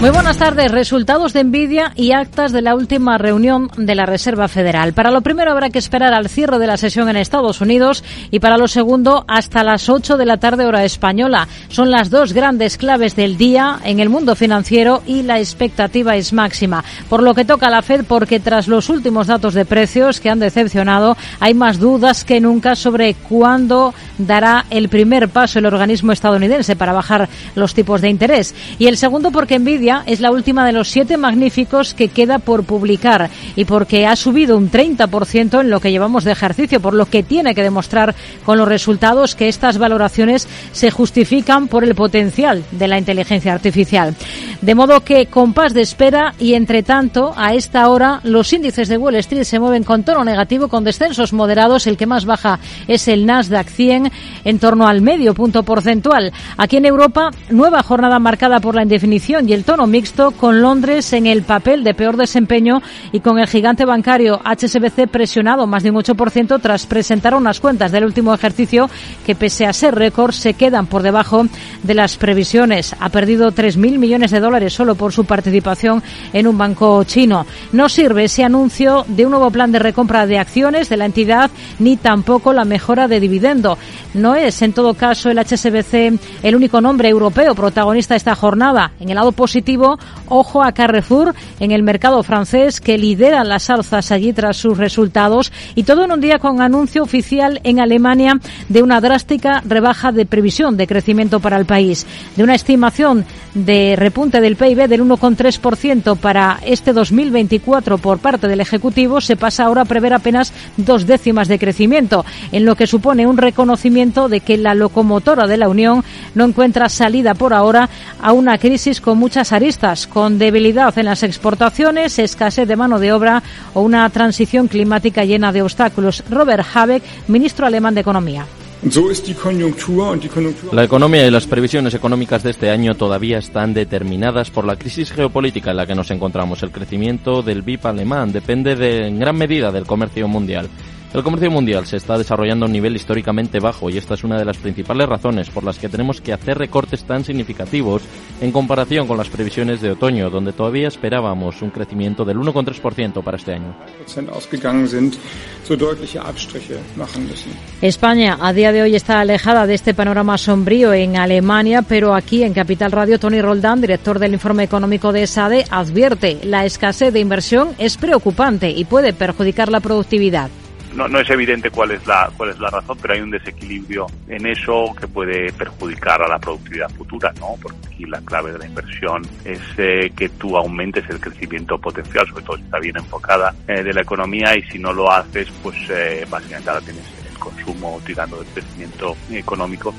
Muy buenas tardes. Resultados de envidia y actas de la última reunión de la Reserva Federal. Para lo primero habrá que esperar al cierre de la sesión en Estados Unidos y para lo segundo hasta las 8 de la tarde hora española. Son las dos grandes claves del día en el mundo financiero y la expectativa es máxima. Por lo que toca a la Fed porque tras los últimos datos de precios que han decepcionado hay más dudas que nunca sobre cuándo dará el primer paso el organismo estadounidense para bajar los tipos de interés. Y el segundo porque envidia es la última de los siete magníficos que queda por publicar y porque ha subido un 30% en lo que llevamos de ejercicio, por lo que tiene que demostrar con los resultados que estas valoraciones se justifican por el potencial de la inteligencia artificial. De modo que compás de espera y entre tanto a esta hora los índices de Wall Street se mueven con tono negativo con descensos moderados. El que más baja es el Nasdaq 100 en torno al medio punto porcentual. Aquí en Europa, nueva jornada marcada por la indefinición y el tono mixto con Londres en el papel de peor desempeño y con el gigante bancario HSBC presionado más de un 8% tras presentar unas cuentas del último ejercicio que pese a ser récord se quedan por debajo de las previsiones. Ha perdido 3.000 millones de dólares solo por su participación en un banco chino. No sirve ese anuncio de un nuevo plan de recompra de acciones de la entidad ni tampoco la mejora de dividendo. No es, en todo caso, el HSBC el único nombre europeo protagonista de esta jornada. En el lado positivo, ojo a Carrefour en el mercado francés que lidera las alzas allí tras sus resultados. Y todo en un día con anuncio oficial en Alemania de una drástica rebaja de previsión de crecimiento para el país, de una estimación de repunte del PIB del 1,3% para este 2024 por parte del Ejecutivo. Se pasa ahora a prever apenas dos décimas de crecimiento, en lo que supone un reconocimiento de que la locomotora de la Unión no encuentra salida por ahora a una crisis con muchas aristas, con debilidad en las exportaciones, escasez de mano de obra o una transición climática llena de obstáculos. Robert Habeck, ministro alemán de Economía. La economía y las previsiones económicas de este año todavía están determinadas por la crisis geopolítica en la que nos encontramos. El crecimiento del BIP alemán depende de, en gran medida del comercio mundial. El comercio mundial se está desarrollando a un nivel históricamente bajo y esta es una de las principales razones por las que tenemos que hacer recortes tan significativos en comparación con las previsiones de otoño, donde todavía esperábamos un crecimiento del 1,3% para este año. España a día de hoy está alejada de este panorama sombrío en Alemania, pero aquí en Capital Radio Tony Roldán, director del informe económico de SADE, advierte la escasez de inversión es preocupante y puede perjudicar la productividad no, no, es evidente cuál es la cuál es la razón, pero hay un desequilibrio en eso que puede perjudicar a la productividad futura, ¿no? Porque aquí la clave de la inversión es eh, que tú aumentes el crecimiento potencial, sobre todo si está bien enfocada eh, de la economía y si no lo haces, pues eh, básicamente ahora tienes consumo tirando del crecimiento económico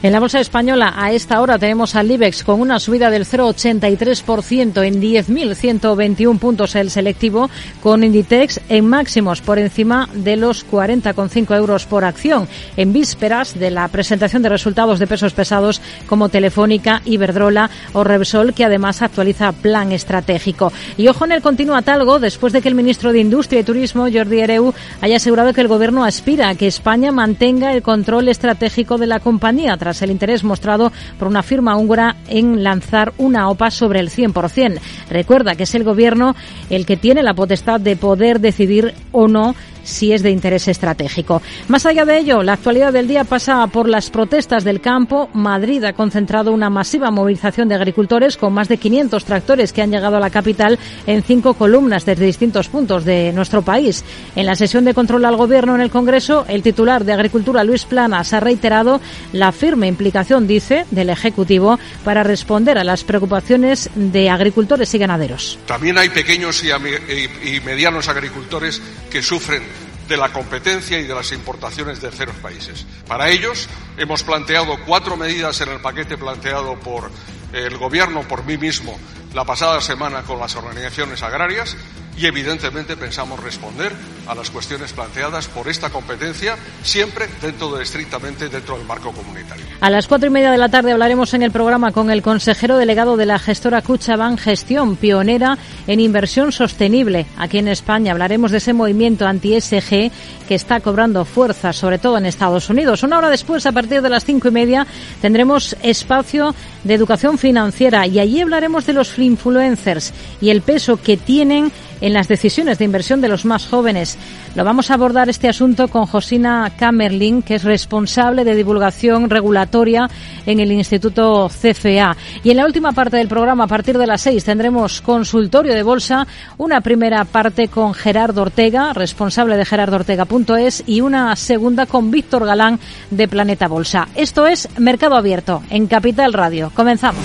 en la bolsa española a esta hora tenemos al IBEX con una subida del 0,83% en 10.121 puntos el selectivo, con Inditex en máximos por encima de los 40,5 euros por acción, en vísperas de la presentación de resultados de pesos pesados como Telefónica, Iberdrola o Repsol, que además actualiza plan estratégico. Y ojo en el continuo atalgo, después de que el ministro de Industria y Turismo, Jordi Ereu, haya asegurado que el gobierno aspira a que España mantenga el control estratégico de la compañía tras el interés mostrado por una firma húngara en lanzar una OPA sobre el 100%. Recuerda que es el gobierno el que tiene la potestad de poder decidir o no si es de interés estratégico. Más allá de ello, la actualidad del día pasa por las protestas del campo. Madrid ha concentrado una masiva movilización de agricultores con más de 500 tractores que han llegado a la capital en cinco columnas desde distintos puntos de nuestro país. En la sesión de control al Gobierno en el Congreso, el titular de Agricultura, Luis Planas, ha reiterado la firme implicación, dice, del Ejecutivo para responder a las preocupaciones de agricultores y ganaderos. También hay pequeños y medianos agricultores que sufren de la competencia y de las importaciones de terceros países. Para ellos hemos planteado cuatro medidas en el paquete planteado por el Gobierno, por mí mismo, la pasada semana con las organizaciones agrarias y evidentemente pensamos responder a las cuestiones planteadas por esta competencia siempre dentro de estrictamente dentro del marco comunitario. A las cuatro y media de la tarde hablaremos en el programa con el consejero delegado de la gestora Cuchaban Gestión, pionera en inversión sostenible. Aquí en España hablaremos de ese movimiento anti-SG que está cobrando fuerza, sobre todo en Estados Unidos. Una hora después, a partir de las cinco y media, tendremos espacio de educación financiera y allí hablaremos de los influencers y el peso que tienen en las decisiones de inversión de los más jóvenes. Lo vamos a abordar este asunto con Josina Kamerling, que es responsable de divulgación regulatoria en el Instituto CFA. Y en la última parte del programa, a partir de las seis, tendremos consultorio de bolsa, una primera parte con Gerardo Ortega, responsable de gerardoortega.es, y una segunda con Víctor Galán de Planeta Bolsa. Esto es Mercado Abierto en Capital Radio. Comenzamos.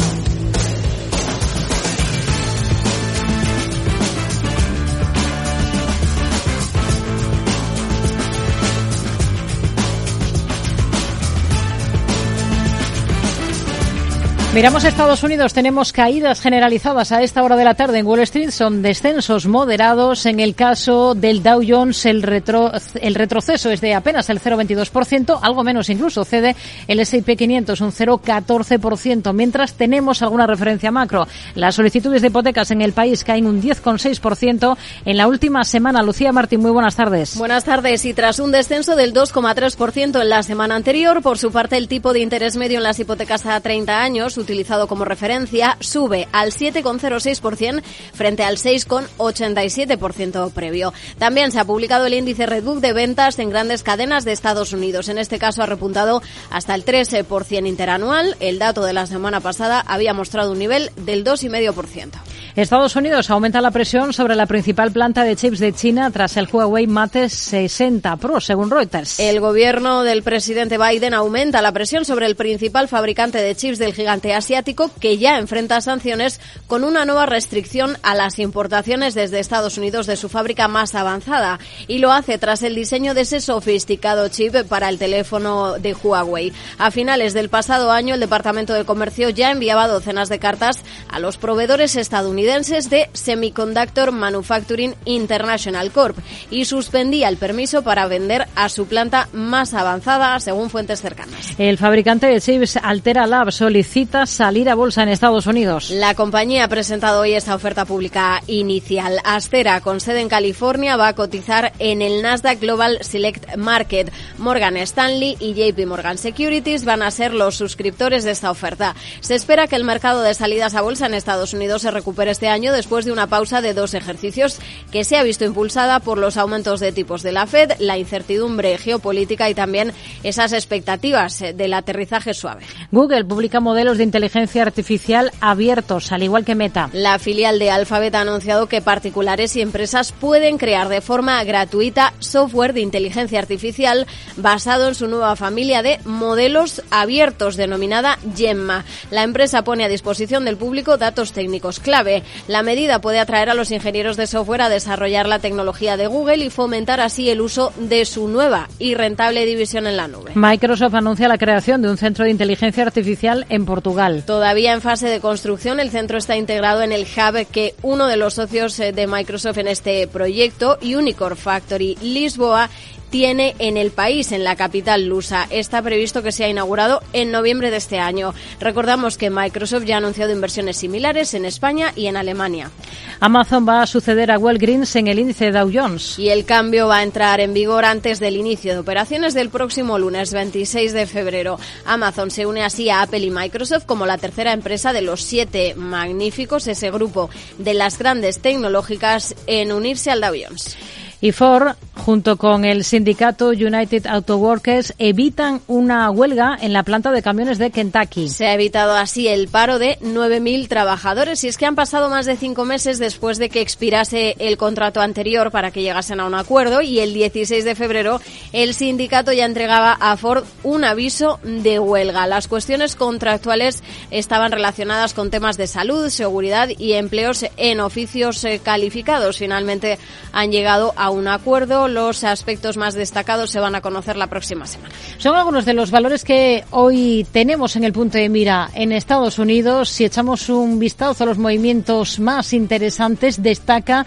Miramos a Estados Unidos, tenemos caídas generalizadas a esta hora de la tarde en Wall Street, son descensos moderados. En el caso del Dow Jones, el, retro, el retroceso es de apenas el 0,22%, algo menos incluso, cede el S&P 500 un 0,14%, mientras tenemos alguna referencia macro. Las solicitudes de hipotecas en el país caen un 10,6% en la última semana. Lucía Martín, muy buenas tardes. Buenas tardes. Y tras un descenso del 2,3% en la semana anterior, por su parte el tipo de interés medio en las hipotecas a 30 años utilizado como referencia sube al 7,06% frente al 6,87% previo. También se ha publicado el índice Redbook de ventas en grandes cadenas de Estados Unidos. En este caso ha repuntado hasta el 13% interanual. El dato de la semana pasada había mostrado un nivel del 2,5%. Estados Unidos aumenta la presión sobre la principal planta de chips de China tras el Huawei Mate 60 Pro, según Reuters. El gobierno del presidente Biden aumenta la presión sobre el principal fabricante de chips del gigante asiático que ya enfrenta sanciones con una nueva restricción a las importaciones desde Estados Unidos de su fábrica más avanzada y lo hace tras el diseño de ese sofisticado chip para el teléfono de Huawei. A finales del pasado año el Departamento de Comercio ya enviaba docenas de cartas a los proveedores estadounidenses de Semiconductor Manufacturing International Corp y suspendía el permiso para vender a su planta más avanzada, según fuentes cercanas. El fabricante de chips Altera Lab solicita salir a bolsa en Estados Unidos. La compañía ha presentado hoy esta oferta pública inicial. Astera, con sede en California, va a cotizar en el Nasdaq Global Select Market. Morgan Stanley y JP Morgan Securities van a ser los suscriptores de esta oferta. Se espera que el mercado de salidas a bolsa en Estados Unidos se recupere este año después de una pausa de dos ejercicios que se ha visto impulsada por los aumentos de tipos de la Fed, la incertidumbre geopolítica y también esas expectativas del aterrizaje suave. Google publica modelos de inteligencia artificial abiertos, al igual que Meta. La filial de Alphabet ha anunciado que particulares y empresas pueden crear de forma gratuita software de inteligencia artificial basado en su nueva familia de modelos abiertos denominada Gemma. La empresa pone a disposición del público datos técnicos clave la medida puede atraer a los ingenieros de software a desarrollar la tecnología de Google y fomentar así el uso de su nueva y rentable división en la nube. Microsoft anuncia la creación de un centro de inteligencia artificial en Portugal. Todavía en fase de construcción, el centro está integrado en el hub que uno de los socios eh, de Microsoft en este proyecto, Unicorn Factory Lisboa, tiene en el país, en la capital lusa. Está previsto que sea inaugurado en noviembre de este año. Recordamos que Microsoft ya ha anunciado inversiones similares en España y en Alemania. Amazon va a suceder a Walgreens en el índice Dow Jones. Y el cambio va a entrar en vigor antes del inicio de operaciones del próximo lunes 26 de febrero. Amazon se une así a Apple y Microsoft como la tercera empresa de los siete magníficos, ese grupo de las grandes tecnológicas, en unirse al Dow Jones y Ford, junto con el sindicato United Auto Workers, evitan una huelga en la planta de camiones de Kentucky. Se ha evitado así el paro de 9.000 trabajadores y es que han pasado más de cinco meses después de que expirase el contrato anterior para que llegasen a un acuerdo y el 16 de febrero el sindicato ya entregaba a Ford un aviso de huelga. Las cuestiones contractuales estaban relacionadas con temas de salud, seguridad y empleos en oficios eh, calificados. Finalmente han llegado a un acuerdo Los aspectos más destacados se van a conocer la próxima semana. Son algunos de los valores que hoy tenemos en el punto de mira en Estados Unidos. Si echamos un vistazo a los movimientos más interesantes, destaca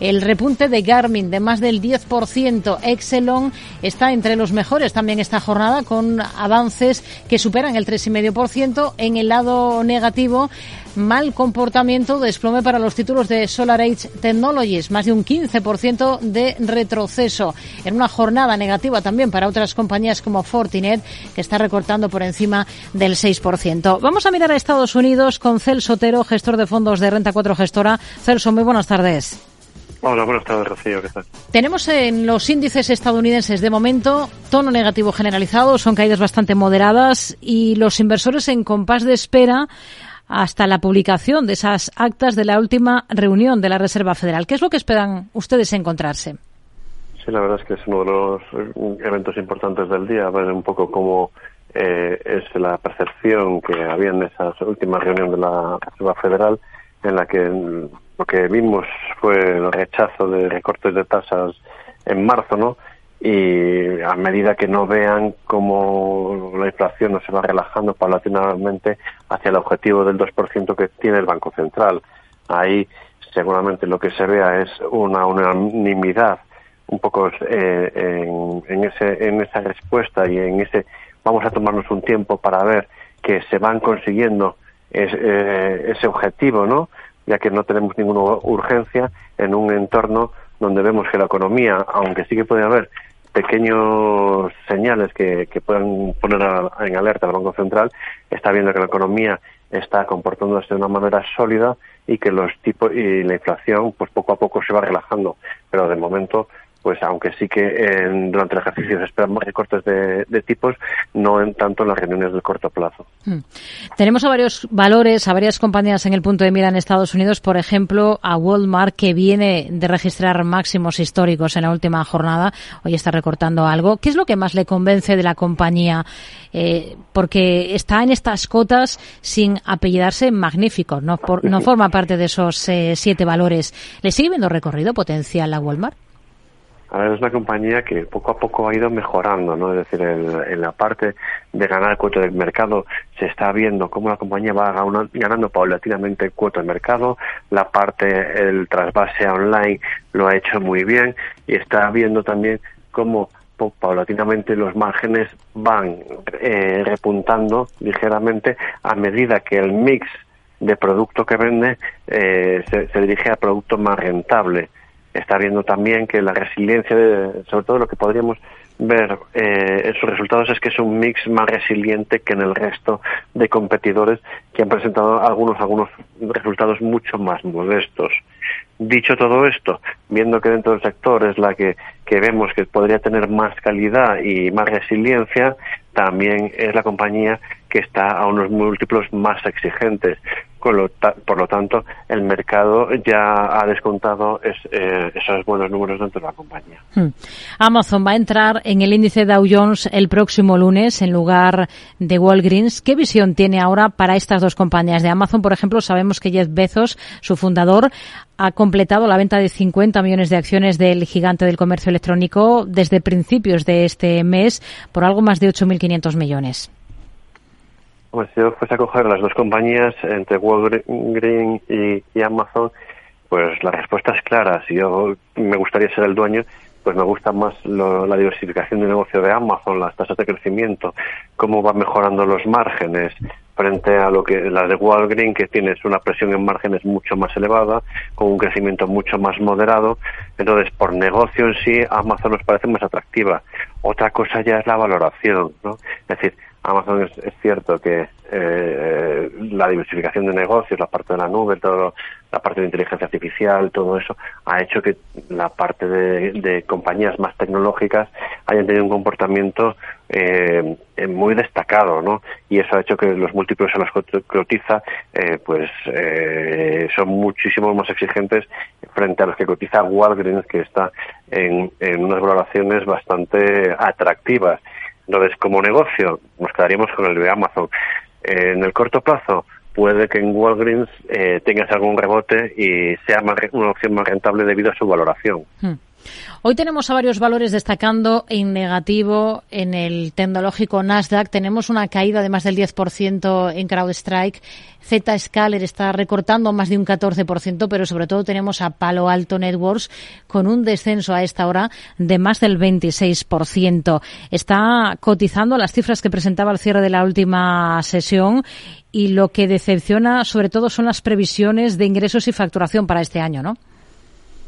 el repunte de Garmin de más del 10%. Exelon está entre los mejores también esta jornada con avances que superan el 3,5%. En el lado negativo, mal comportamiento, desplome para los títulos de Solar Age Technologies, más de un 15% de retroceso. En una jornada negativa también para otras compañías como Fortinet, que está recortando por encima del 6%. Vamos a mirar a Estados Unidos con Celso Otero, gestor de fondos de Renta 4 Gestora. Celso, muy buenas tardes. Hola, buenas tardes, Rocío. ¿Qué tal? Tenemos en los índices estadounidenses de momento tono negativo generalizado, son caídas bastante moderadas y los inversores en compás de espera hasta la publicación de esas actas de la última reunión de la Reserva Federal. ¿Qué es lo que esperan ustedes encontrarse? Sí, la verdad es que es uno de los eventos importantes del día, ver un poco cómo eh, es la percepción que había en esa última reunión de la Reserva Federal, en la que lo que vimos fue el rechazo de recortes de tasas en marzo, ¿no? Y a medida que no vean cómo la inflación no se va relajando paulatinamente hacia el objetivo del 2% que tiene el Banco Central. Ahí seguramente lo que se vea es una unanimidad un poco eh, en, ese, en esa respuesta y en ese vamos a tomarnos un tiempo para ver que se van consiguiendo eh, ese objetivo, ¿no? ya que no tenemos ninguna urgencia en un entorno donde vemos que la economía, aunque sí que puede haber pequeños señales que, que puedan poner en alerta al Banco Central, está viendo que la economía está comportándose de una manera sólida y que los tipos y la inflación pues poco a poco se va relajando, pero de momento pues aunque sí que durante el ejercicio se esperan más recortes de, tipos, no en tanto en las reuniones de corto plazo. Hmm. Tenemos a varios valores, a varias compañías en el punto de mira en Estados Unidos, por ejemplo, a Walmart, que viene de registrar máximos históricos en la última jornada, hoy está recortando algo. ¿Qué es lo que más le convence de la compañía? Eh, porque está en estas cotas sin apellidarse magnífico, no, no forma parte de esos eh, siete valores. ¿Le sigue viendo recorrido potencial a Walmart? A ver, es una compañía que poco a poco ha ido mejorando, ¿no? Es decir, en, la parte de ganar cuota del mercado se está viendo cómo la compañía va ganando paulatinamente cuota del mercado, la parte, el trasvase online lo ha hecho muy bien y está viendo también cómo paulatinamente los márgenes van eh, repuntando ligeramente a medida que el mix de producto que vende eh, se, se dirige a producto más rentable está viendo también que la resiliencia, sobre todo lo que podríamos ver eh, en sus resultados es que es un mix más resiliente que en el resto de competidores que han presentado algunos algunos resultados mucho más modestos. Dicho todo esto, viendo que dentro del sector es la que, que vemos que podría tener más calidad y más resiliencia, también es la compañía que está a unos múltiplos más exigentes por lo tanto, el mercado ya ha descontado eh, esos buenos números dentro de la compañía. Hmm. Amazon va a entrar en el índice Dow Jones el próximo lunes en lugar de Walgreens. ¿Qué visión tiene ahora para estas dos compañías? De Amazon, por ejemplo, sabemos que Jeff Bezos, su fundador, ha completado la venta de 50 millones de acciones del gigante del comercio electrónico desde principios de este mes por algo más de 8.500 millones. Pues yo fuese a coger las dos compañías, entre Walgreens y, Amazon, pues la respuesta es clara. Si yo me gustaría ser el dueño, pues me gusta más la diversificación de negocio de Amazon, las tasas de crecimiento, cómo va mejorando los márgenes frente a lo que la de Walgreens, que tienes una presión en márgenes mucho más elevada, con un crecimiento mucho más moderado. Entonces, por negocio en sí, Amazon nos parece más atractiva. Otra cosa ya es la valoración, ¿no? Es decir, Amazon es, cierto que eh, la diversificación de negocios, la parte de la nube, todo, la parte de inteligencia artificial, todo eso ha hecho que la parte de, compañías más tecnológicas hayan tenido un comportamiento eh, muy destacado, ¿no? Y eso ha hecho que los múltiplos en los que cotiza, eh, pues son muchísimo más exigentes frente a los que cotiza Walgreens, que está en unas valoraciones bastante atractivas. Entonces, como negocio, nos quedaríamos con el de Amazon. en el corto plazo, puede que en Walgreens eh, tengas algún rebote y sea una opción más rentable debido a su valoración. Hmm. Hoy tenemos a varios valores destacando en negativo en el tecnológico Nasdaq. Tenemos una caída de más del 10% en CrowdStrike. Zscaler está recortando más de un 14%, pero sobre todo tenemos a Palo Alto Networks con un descenso a esta hora de más del 26%. Está cotizando las cifras que presentaba al cierre de la última sesión y lo que decepciona sobre todo son las previsiones de ingresos y facturación para este año, ¿no?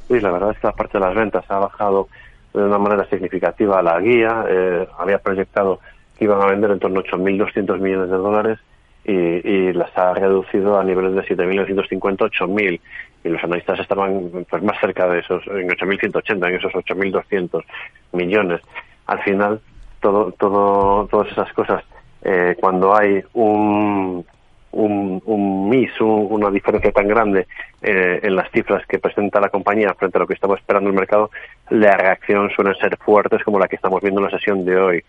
Sí, la verdad es que la parte de las ventas ha bajado de una manera significativa la guía. Eh, había proyectado que iban a vender en torno a 8.200 millones de dólares y, y, las ha reducido a niveles de 7.950, 8.000. Y los analistas estaban pues, más cerca de esos, en 8.180, en esos 8.200 millones. Al final, todo, todo, todas esas cosas, eh, cuando hay un, un, un miss, una diferencia tan grande eh, en las cifras que presenta la compañía frente a lo que estamos esperando el mercado, la reacción suelen ser fuertes como la que estamos viendo en la sesión de hoy.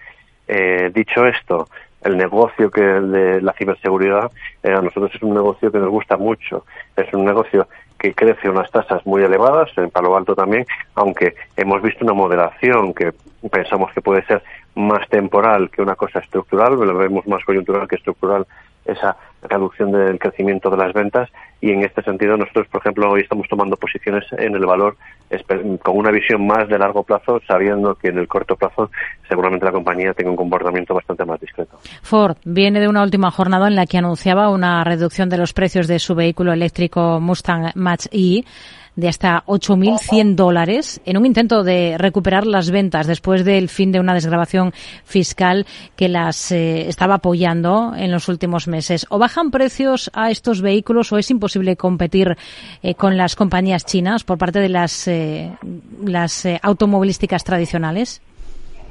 Eh, dicho esto, el negocio que de la ciberseguridad eh, a nosotros es un negocio que nos gusta mucho. Es un negocio que crece unas tasas muy elevadas, en Palo Alto también, aunque hemos visto una moderación que pensamos que puede ser más temporal que una cosa estructural, lo vemos más coyuntural que estructural esa reducción del crecimiento de las ventas y en este sentido nosotros, por ejemplo, hoy estamos tomando posiciones en el valor con una visión más de largo plazo, sabiendo que en el corto plazo seguramente la compañía tenga un comportamiento bastante más discreto. Ford viene de una última jornada en la que anunciaba una reducción de los precios de su vehículo eléctrico Mustang Mach-E de hasta 8.100 dólares en un intento de recuperar las ventas después del fin de una desgrabación fiscal que las eh, estaba apoyando en los últimos meses. ¿O bajan precios a estos vehículos o es imposible competir eh, con las compañías chinas por parte de las, eh, las automovilísticas tradicionales?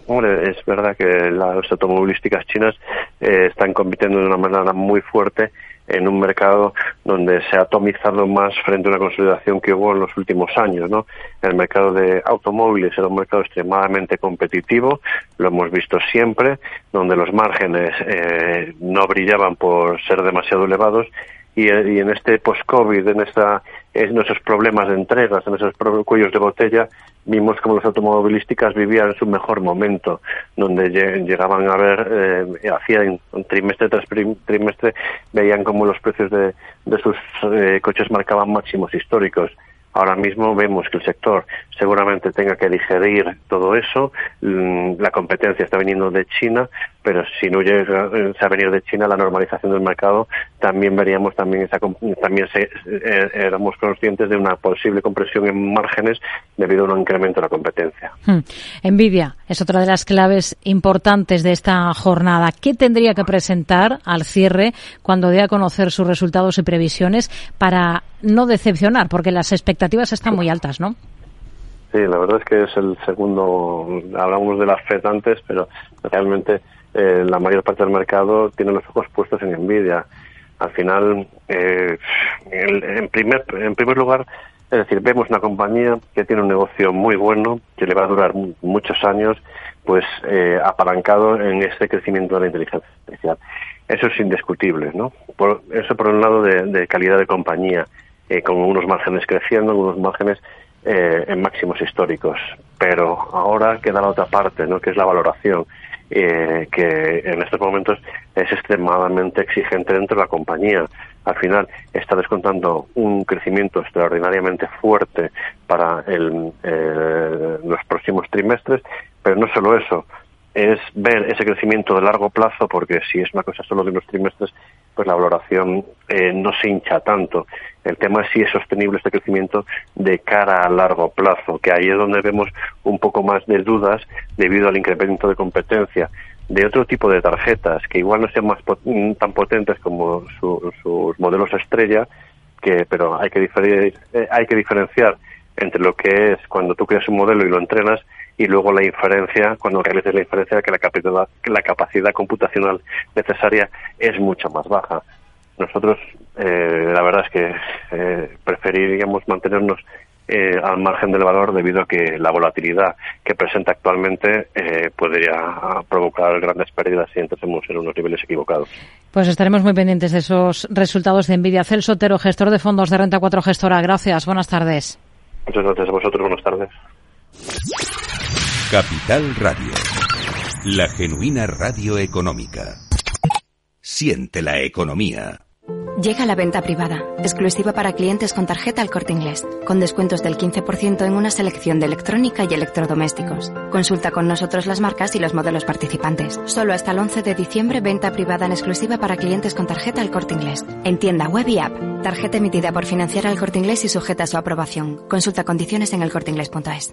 Hombre, es verdad que las automovilísticas chinas están compitiendo de una manera muy fuerte en un mercado donde se ha atomizado más frente a una consolidación que hubo en los últimos años. ¿no? El mercado de automóviles era un mercado extremadamente competitivo, lo hemos visto siempre, donde los márgenes eh, no brillaban por ser demasiado elevados y, en este post-COVID, en, esta, en esos problemas de entregas, en esos cuellos de botella, vimos como las automovilísticas vivían su mejor momento, donde llegaban a ver, eh, hacía un trimestre tras trimestre, veían como los precios de, de sus eh, coches marcaban máximos históricos. Ahora mismo vemos que el sector seguramente tenga que digerir todo eso. Mm, la competencia está viniendo de China, pero si no llega eh, a venir de China la normalización del mercado, también veríamos también esa también se, eh, éramos conscientes de una posible compresión en márgenes debido a un incremento de la competencia. Hmm. Nvidia es otra de las claves importantes de esta jornada. ¿Qué tendría que presentar al cierre cuando dé a conocer sus resultados y previsiones para no decepcionar? Porque las expectativas están muy altas, ¿no? Sí, la verdad es que es el segundo, hablamos de las FED antes, pero realmente eh, la mayor parte del mercado tiene los ojos puestos en Nvidia. Al final, eh, en, primer, en primer lugar, es decir, vemos una compañía que tiene un negocio muy bueno, que le va a durar muchos años, pues eh, apalancado en este crecimiento de la inteligencia artificial. Eso es indiscutible, ¿no? Por, eso por un lado de, calidad de compañía, eh, con unos márgenes creciendo, unos márgenes eh, en máximos históricos. Pero ahora queda la otra parte, ¿no? que es la valoración, eh, que en estos momentos es extremadamente exigente dentro de la compañía. Al final está descontando un crecimiento extraordinariamente fuerte para el, eh, los próximos trimestres, pero no solo eso, es ver ese crecimiento de largo plazo, porque si es una cosa solo de unos trimestres, pues la valoración eh, no se hincha tanto. El tema es si es sostenible este crecimiento de cara a largo plazo, que ahí es donde vemos un poco más de dudas debido al incremento de competencia de otro tipo de tarjetas que igual no sean más tan potentes como sus modelos estrella, que pero hay que, diferir, eh, hay que diferenciar entre lo que es cuando tú creas un modelo y lo entrenas y luego la inferencia, cuando realices la inferencia, que la capacidad, la capacidad computacional necesaria es mucho más baja. Nosotros, eh, la verdad es que eh, preferiríamos mantenernos eh, al margen del valor debido a que la volatilidad que presenta actualmente eh, podría provocar grandes pérdidas si entrásemos en unos niveles equivocados. Pues estaremos muy pendientes de esos resultados de Nvidia. Celso Otero, gestor de fondos de Renta 4 Gestora. Gracias. Buenas tardes. Muchas gracias a vosotros. Buenas tardes. Capital Radio. La genuina radio económica. Siente la economía. Llega la venta privada, exclusiva para clientes con tarjeta al corte inglés, con descuentos del 15% en una selección de electrónica y electrodomésticos. Consulta con nosotros las marcas y los modelos participantes. Solo hasta el 11 de diciembre, venta privada en exclusiva para clientes con tarjeta al corte inglés. En tienda web y app. Tarjeta emitida por financiar al corte inglés y sujeta a su aprobación. Consulta condiciones en elcorteinglés.es.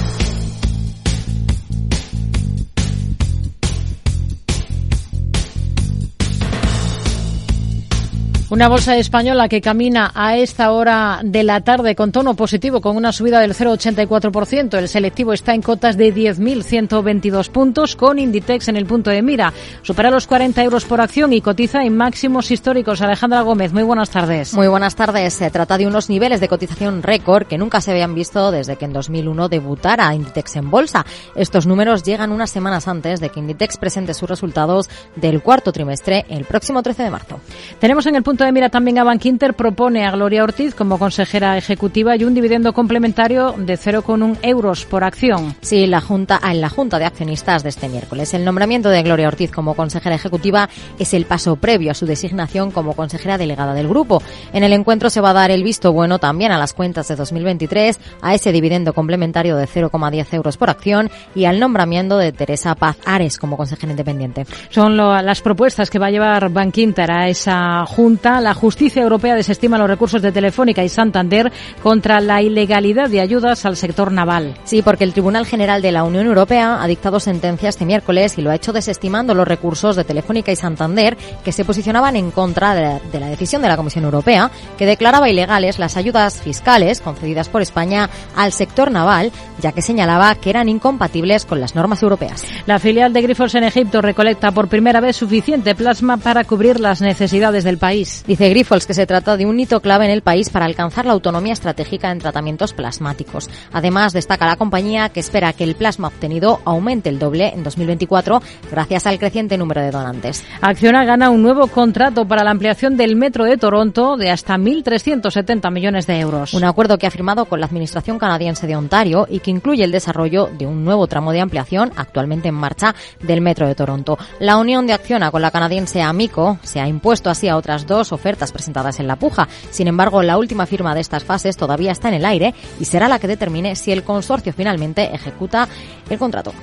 Una bolsa española que camina a esta hora de la tarde con tono positivo, con una subida del 0,84%. El selectivo está en cotas de 10.122 puntos, con Inditex en el punto de mira. Supera los 40 euros por acción y cotiza en máximos históricos. Alejandra Gómez, muy buenas tardes. Muy buenas tardes. Se trata de unos niveles de cotización récord que nunca se habían visto desde que en 2001 debutara Inditex en bolsa. Estos números llegan unas semanas antes de que Inditex presente sus resultados del cuarto trimestre el próximo 13 de marzo. Tenemos en el punto de mira también a Bankinter propone a Gloria Ortiz como consejera ejecutiva y un dividendo complementario de 0,1 euros por acción. Sí, la junta, en la Junta de Accionistas de este miércoles. El nombramiento de Gloria Ortiz como consejera ejecutiva es el paso previo a su designación como consejera delegada del grupo. En el encuentro se va a dar el visto bueno también a las cuentas de 2023, a ese dividendo complementario de 0,10 euros por acción y al nombramiento de Teresa Paz Ares como consejera independiente. Son las propuestas que va a llevar Bankinter a esa junta la justicia europea desestima los recursos de Telefónica y Santander contra la ilegalidad de ayudas al sector naval. Sí, porque el Tribunal General de la Unión Europea ha dictado sentencia este miércoles y lo ha hecho desestimando los recursos de Telefónica y Santander que se posicionaban en contra de la, de la decisión de la Comisión Europea que declaraba ilegales las ayudas fiscales concedidas por España al sector naval, ya que señalaba que eran incompatibles con las normas europeas. La filial de Grifols en Egipto recolecta por primera vez suficiente plasma para cubrir las necesidades del país. Dice Grifols que se trata de un hito clave en el país para alcanzar la autonomía estratégica en tratamientos plasmáticos. Además, destaca la compañía que espera que el plasma obtenido aumente el doble en 2024 gracias al creciente número de donantes. Acciona gana un nuevo contrato para la ampliación del metro de Toronto de hasta 1.370 millones de euros. Un acuerdo que ha firmado con la Administración canadiense de Ontario y que incluye el desarrollo de un nuevo tramo de ampliación actualmente en marcha del metro de Toronto. La unión de Acciona con la canadiense Amico se ha impuesto así a otras dos ofertas presentadas en la puja. Sin embargo, la última firma de estas fases todavía está en el aire y será la que determine si el consorcio finalmente ejecuta el contrato.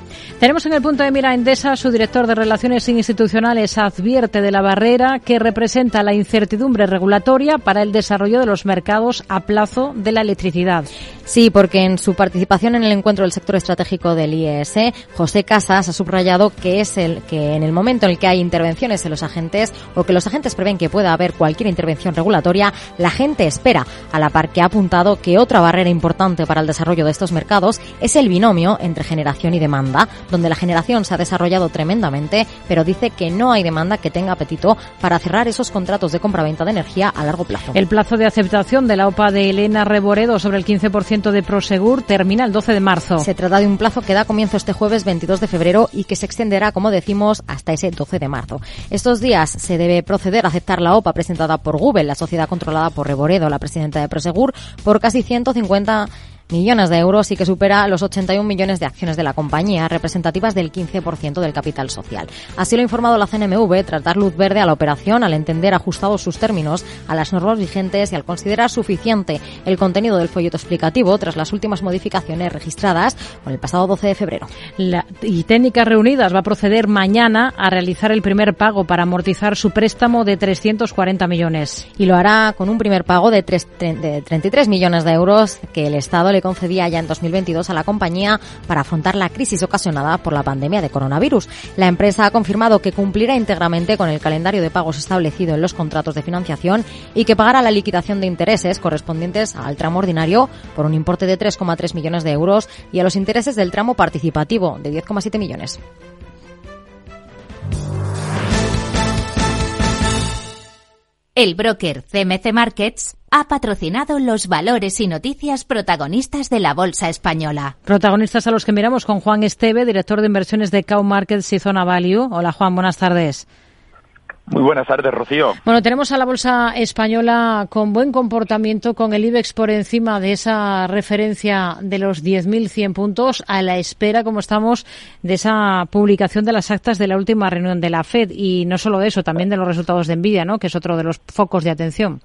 Tenemos en el punto de mira Endesa, su director de Relaciones Institucionales advierte de la barrera que representa la incertidumbre regulatoria para el desarrollo de los mercados a plazo de la electricidad. Sí, porque en su participación en el encuentro del sector estratégico del IES, José Casas ha subrayado que es el que en el momento en el que hay intervenciones en los agentes o que los agentes prevén que pueda haber cualquier intervención regulatoria, la gente espera, a la par que ha apuntado que otra barrera importante para el desarrollo de estos mercados es el binomio entre generación y demanda, donde la generación se ha desarrollado tremendamente, pero dice que no hay demanda que tenga apetito para cerrar esos contratos de compraventa de energía a largo plazo. El plazo de aceptación de la OPA de Elena Reboredo sobre el 15% de Prosegur termina el 12 de marzo. Se trata de un plazo que da comienzo este jueves 22 de febrero y que se extenderá, como decimos, hasta ese 12 de marzo. Estos días se debe proceder a aceptar la OPA presentada por Google, la sociedad controlada por Reboredo, la presidenta de Prosegur, por casi 150 millones de euros y que supera los 81 millones de acciones de la compañía, representativas del 15% del capital social. Así lo ha informado la CNMV tras dar luz verde a la operación al entender ajustados sus términos a las normas vigentes y al considerar suficiente el contenido del folleto explicativo tras las últimas modificaciones registradas con el pasado 12 de febrero. La, y Técnicas Reunidas va a proceder mañana a realizar el primer pago para amortizar su préstamo de 340 millones. Y lo hará con un primer pago de, 3, de 33 millones de euros que el Estado le concedía ya en 2022 a la compañía para afrontar la crisis ocasionada por la pandemia de coronavirus. La empresa ha confirmado que cumplirá íntegramente con el calendario de pagos establecido en los contratos de financiación y que pagará la liquidación de intereses correspondientes al tramo ordinario por un importe de 3,3 millones de euros y a los intereses del tramo participativo de 10,7 millones. El broker CMC Markets ha patrocinado los valores y noticias protagonistas de la Bolsa Española. Protagonistas a los que miramos con Juan Esteve, director de inversiones de Cow Markets y Zona Value. Hola Juan, buenas tardes. Muy buenas tardes, Rocío. Bueno, tenemos a la bolsa española con buen comportamiento, con el IBEX por encima de esa referencia de los 10.100 puntos, a la espera, como estamos, de esa publicación de las actas de la última reunión de la FED. Y no solo de eso, también de los resultados de Nvidia, ¿no? que es otro de los focos de atención.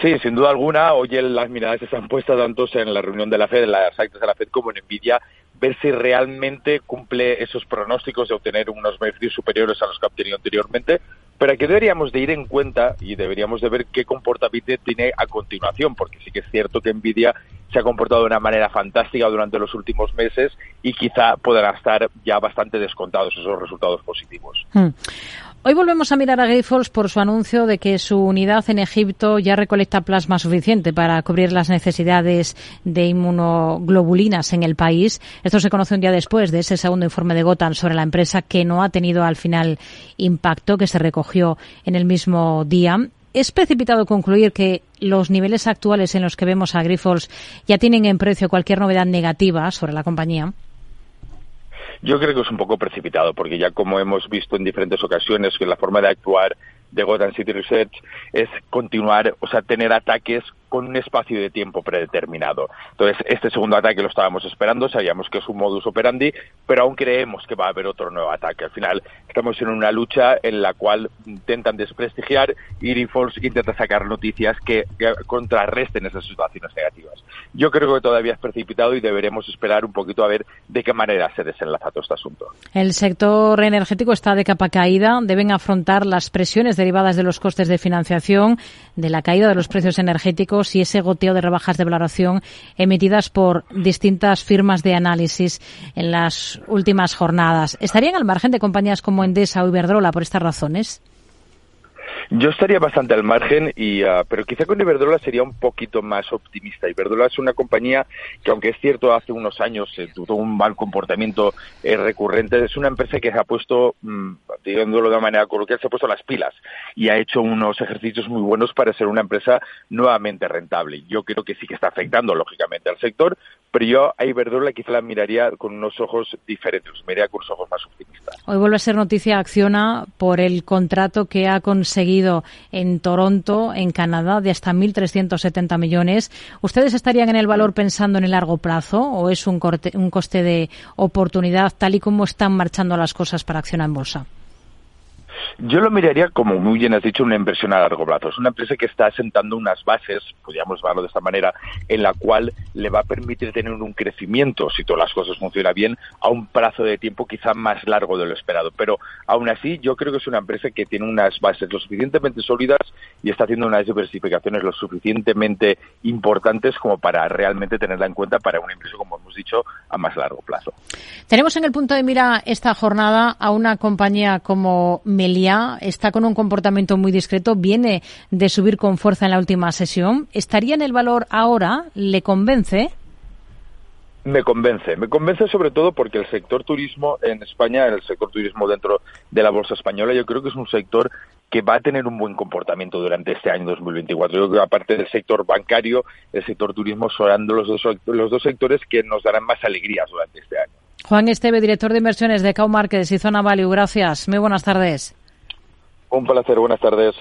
Sí, sin duda alguna, hoy las miradas están puestas tanto en la reunión de la FED, en las actas de la FED, como en Nvidia, ver si realmente cumple esos pronósticos de obtener unos beneficios superiores a los que ha obtenido anteriormente, pero aquí deberíamos de ir en cuenta y deberíamos de ver qué comportamiento tiene a continuación, porque sí que es cierto que Nvidia se ha comportado de una manera fantástica durante los últimos meses y quizá podrán estar ya bastante descontados esos resultados positivos. Hmm. Hoy volvemos a mirar a Grifols por su anuncio de que su unidad en Egipto ya recolecta plasma suficiente para cubrir las necesidades de inmunoglobulinas en el país. Esto se conoce un día después de ese segundo informe de Gotham sobre la empresa que no ha tenido al final impacto, que se recogió en el mismo día. ¿Es precipitado concluir que los niveles actuales en los que vemos a Grifols ya tienen en precio cualquier novedad negativa sobre la compañía? Yo creo que es un poco precipitado, porque ya como hemos visto en diferentes ocasiones, que la forma de actuar de Gotham City Research es continuar, o sea, tener ataques con un espacio de tiempo predeterminado. Entonces, este segundo ataque lo estábamos esperando, sabíamos que es un modus operandi, pero aún creemos que va a haber otro nuevo ataque. Al final, estamos en una lucha en la cual intentan desprestigiar y Grifols intenta sacar noticias que, contrarresten esas situaciones negativas. Yo creo que todavía es precipitado y deberemos esperar un poquito a ver de qué manera se desenlaza todo este asunto. El sector energético está de capa caída. Deben afrontar las presiones derivadas de los costes de financiación, de la caída de los precios energéticos y ese goteo de rebajas de valoración emitidas por distintas firmas de análisis en las últimas jornadas. ¿Estarían al margen de compañías como Endesa o Iberdrola por estas razones? Yo estaría bastante al margen, y, ah, pero quizá con Iberdrola sería un poquito más optimista. Iberdrola es una compañía que, aunque es cierto, hace unos años se tuvo un mal comportamiento eh, recurrente, es una empresa que se ha puesto, mmm, de una manera coloquial, se ha puesto las pilas y ha hecho unos ejercicios muy buenos para ser una empresa nuevamente rentable. Yo creo que sí que está afectando, lógicamente, al sector, pero yo a Iberdrola quizá la miraría con unos ojos diferentes, miraría con unos ojos más optimistas. Hoy vuelve a ser noticia Acciona por el contrato que ha conseguido en Toronto, en Canadá, de hasta 1.370 millones. ¿Ustedes estarían en el valor pensando en el largo plazo o es un, un coste de oportunidad tal y como están marchando las cosas para Acciona en bolsa? Yo lo miraría como muy bien has dicho, una inversión a largo plazo. Es una empresa que está asentando unas bases, podríamos verlo de esta manera, en la cual le va a permitir tener un crecimiento, si todas las cosas funcionan bien, a un plazo de tiempo quizá más largo de lo esperado. Pero aún así, yo creo que es una empresa que tiene unas bases lo suficientemente sólidas y está haciendo unas diversificaciones lo suficientemente importantes como para realmente tenerla en cuenta para una inversión, como hemos dicho, a más largo plazo. Tenemos en el punto de mira esta jornada a una compañía como Melia, está con un comportamiento muy discreto, viene de subir con fuerza en la última sesión. ¿Estaría en el valor ahora? ¿Le convence? Me convence, me convence sobre todo porque el sector turismo en España, el sector turismo dentro de la bolsa española, yo creo que es un sector que va a tener un buen comportamiento durante este año 2024. Yo creo que aparte del sector bancario, el sector turismo son los dos, los dos sectores que nos darán más alegrías durante este año. Juan Esteve, director de inversiones de Cow Markets y Zona Value. Gracias. Muy buenas tardes. Un placer. Buenas tardes.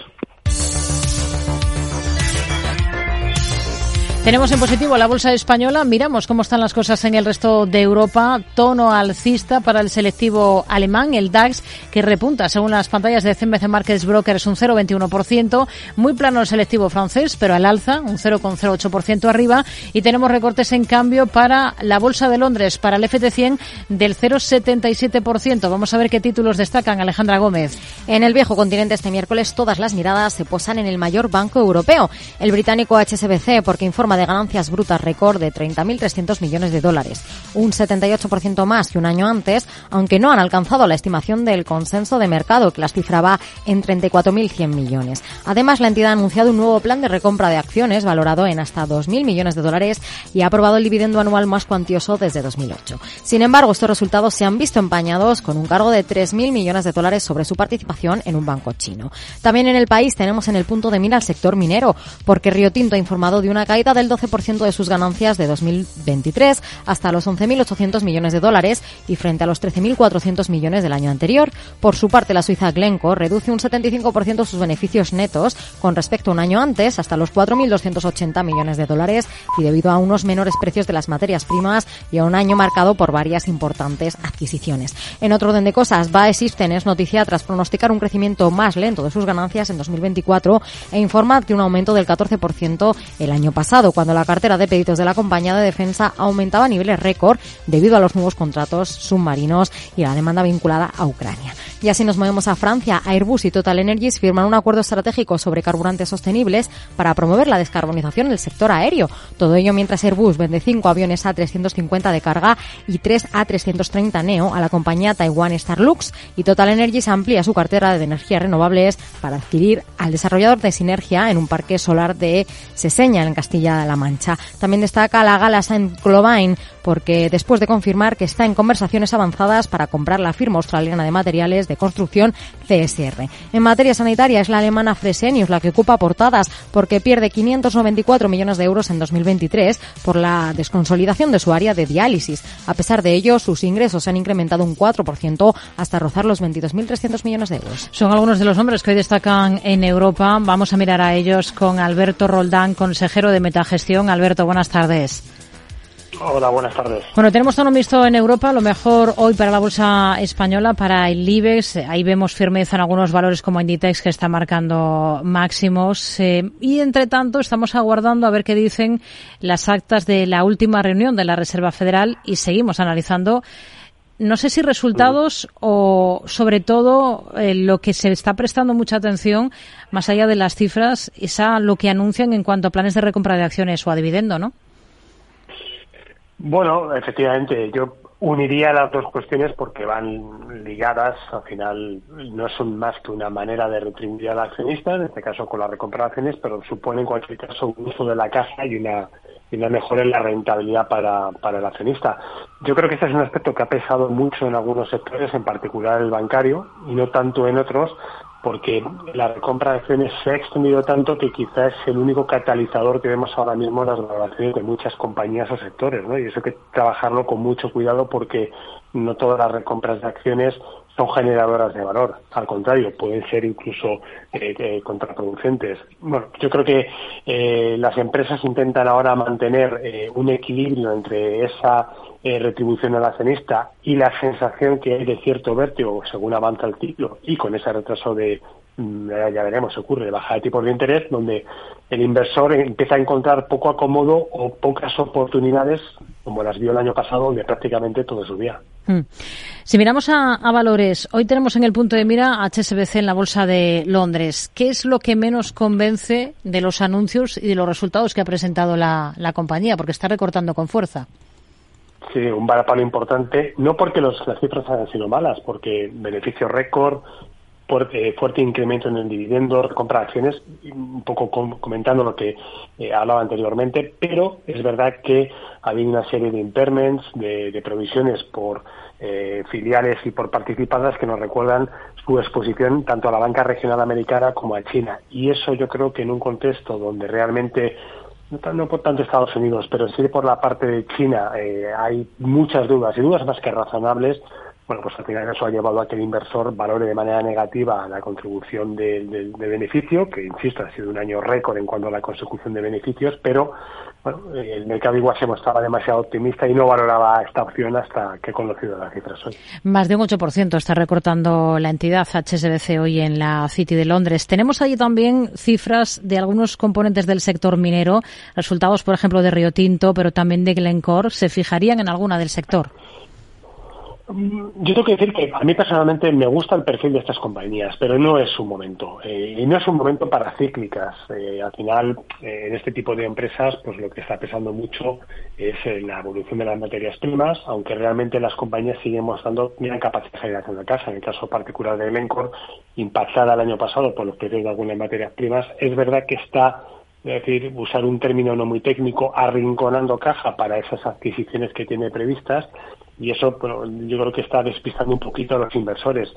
Tenemos en positivo la bolsa española. Miramos cómo están las cosas en el resto de Europa. Tono alcista para el selectivo alemán, el DAX, que repunta según las pantallas de CMC Markets Brokers un 0,21%. Muy plano el selectivo francés, pero al alza, un 0,08% arriba. Y tenemos recortes en cambio para la bolsa de Londres, para el FT100 del 0,77%. Vamos a ver qué títulos destacan Alejandra Gómez. En el viejo continente este miércoles todas las miradas se posan en el mayor banco europeo, el británico HSBC, porque informa de ganancias brutas récord de 30.300 millones de dólares, un 78% más que un año antes, aunque no han alcanzado la estimación del consenso de mercado que las cifraba en 34.100 millones. Además, la entidad ha anunciado un nuevo plan de recompra de acciones valorado en hasta 2.000 millones de dólares y ha aprobado el dividendo anual más cuantioso desde 2008. Sin embargo, estos resultados se han visto empañados con un cargo de 3.000 millones de dólares sobre su participación en un banco chino. También en el país tenemos en el punto de mira al sector minero, porque Río Tinto ha informado de una caída del el 12% de sus ganancias de 2023 hasta los 11.800 millones de dólares y frente a los 13.400 millones del año anterior. Por su parte, la Suiza Glencore reduce un 75% sus beneficios netos con respecto a un año antes hasta los 4.280 millones de dólares y debido a unos menores precios de las materias primas y a un año marcado por varias importantes adquisiciones. En otro orden de cosas, Bae System es noticia tras pronosticar un crecimiento más lento de sus ganancias en 2024 e informa de un aumento del 14% el año pasado, cuando la cartera de pedidos de la compañía de defensa aumentaba a niveles récord debido a los nuevos contratos submarinos y la demanda vinculada a Ucrania. Y así nos movemos a Francia. Airbus y Total Energies firman un acuerdo estratégico sobre carburantes sostenibles para promover la descarbonización del sector aéreo. Todo ello mientras Airbus vende cinco aviones A350 de carga y tres A330 Neo a la compañía Taiwan Starlux y Total Energies amplía su cartera de energías renovables para adquirir al desarrollador de Sinergia en un parque solar de Seseña, en Castilla-La Mancha. También destaca la gala Saint-Clovain porque después de confirmar que está en conversaciones avanzadas para comprar la firma australiana de materiales de construcción CSR. En materia sanitaria es la alemana Fresenius la que ocupa portadas porque pierde 594 millones de euros en 2023 por la desconsolidación de su área de diálisis. A pesar de ello, sus ingresos se han incrementado un 4% hasta rozar los 22.300 millones de euros. Son algunos de los nombres que hoy destacan en Europa. Vamos a mirar a ellos con Alberto Roldán, consejero de Metagestión. Alberto, buenas tardes. Hola, buenas tardes. Bueno, tenemos tono visto en Europa, lo mejor hoy para la bolsa española, para el IBEX. Ahí vemos firmeza en algunos valores como Inditex que está marcando máximos. Eh, y entre tanto, estamos aguardando a ver qué dicen las actas de la última reunión de la Reserva Federal y seguimos analizando no sé si resultados o sobre todo eh, lo que se está prestando mucha atención más allá de las cifras es a lo que anuncian en cuanto a planes de recompra de acciones o a dividendo, ¿no? Bueno, efectivamente, yo uniría las dos cuestiones porque van ligadas, al final no son más que una manera de retribuir al accionista, en este caso con la recompra pero supone en cualquier caso un uso de la caja y una, y una mejora en la rentabilidad para el accionista. Yo creo que este es un aspecto que ha pesado mucho en algunos sectores, en particular el bancario, y no tanto en otros, porque la recompra de acciones se ha extendido tanto que quizás es el único catalizador que vemos ahora mismo en las valoraciones de muchas compañías o sectores, ¿no? Y eso hay que trabajarlo con mucho cuidado porque no todas las recompras de acciones son generadoras de valor. Al contrario, pueden ser incluso eh, eh, contraproducentes. Bueno, yo creo que eh, las empresas intentan ahora mantener un equilibrio entre esa retribución al accionista y la sensación que hay de cierto vértigo según avanza el ciclo y con ese retraso de, ya veremos, ocurre, de bajada de tipos de interés, donde el inversor empieza a encontrar poco acomodo o pocas oportunidades, como las vio el año pasado, donde prácticamente todo subía. Hmm. Si miramos a, valores, hoy tenemos en el punto de mira HSBC en la Bolsa de Londres. ¿Qué es lo que menos convence de los anuncios y de los resultados que ha presentado la, la compañía? Porque está recortando con fuerza. Sí, un varapalo importante, no porque los, las cifras hayan sido malas, porque beneficio récord, fuerte, fuerte incremento en el dividendo, recompra de acciones, un poco comentando lo que eh, hablaba anteriormente, pero es verdad que había una serie de impairments, de, provisiones por eh, filiales y por participadas que nos recuerdan su exposición tanto a la banca regional americana como a China. Y eso yo creo que en un contexto donde realmente no, por tanto Estados Unidos, pero sí por la parte de China eh, hay muchas dudas y dudas más que razonables. Bueno, pues al final eso ha llevado a que el inversor valore de manera negativa la contribución de, beneficio, que insisto, ha sido un año récord en cuanto a la consecución de beneficios, pero bueno, el mercado igual se mostraba demasiado optimista y no valoraba esta opción hasta que he conocido las cifras hoy. Más de un 8% está recortando la entidad HSBC hoy en la City de Londres. Tenemos allí también cifras de algunos componentes del sector minero, resultados, por ejemplo, de Río Tinto, pero también de Glencore. ¿Se fijarían en alguna del sector? Yo tengo que decir que a mí personalmente me gusta el perfil de estas compañías, pero no es su momento. Eh, y no es un momento para cíclicas. Eh, al final, eh, en este tipo de empresas, pues lo que está pesando mucho es la evolución de las materias primas, aunque realmente las compañías siguen mostrando gran capacidad de generación de casa. En el caso particular de Glencore, impactada el año pasado por los precios de algunas materias primas, es verdad que está es decir, usar un término no muy técnico, arrinconando caja para esas adquisiciones que tiene previstas y eso yo creo que está despistando un poquito a los inversores.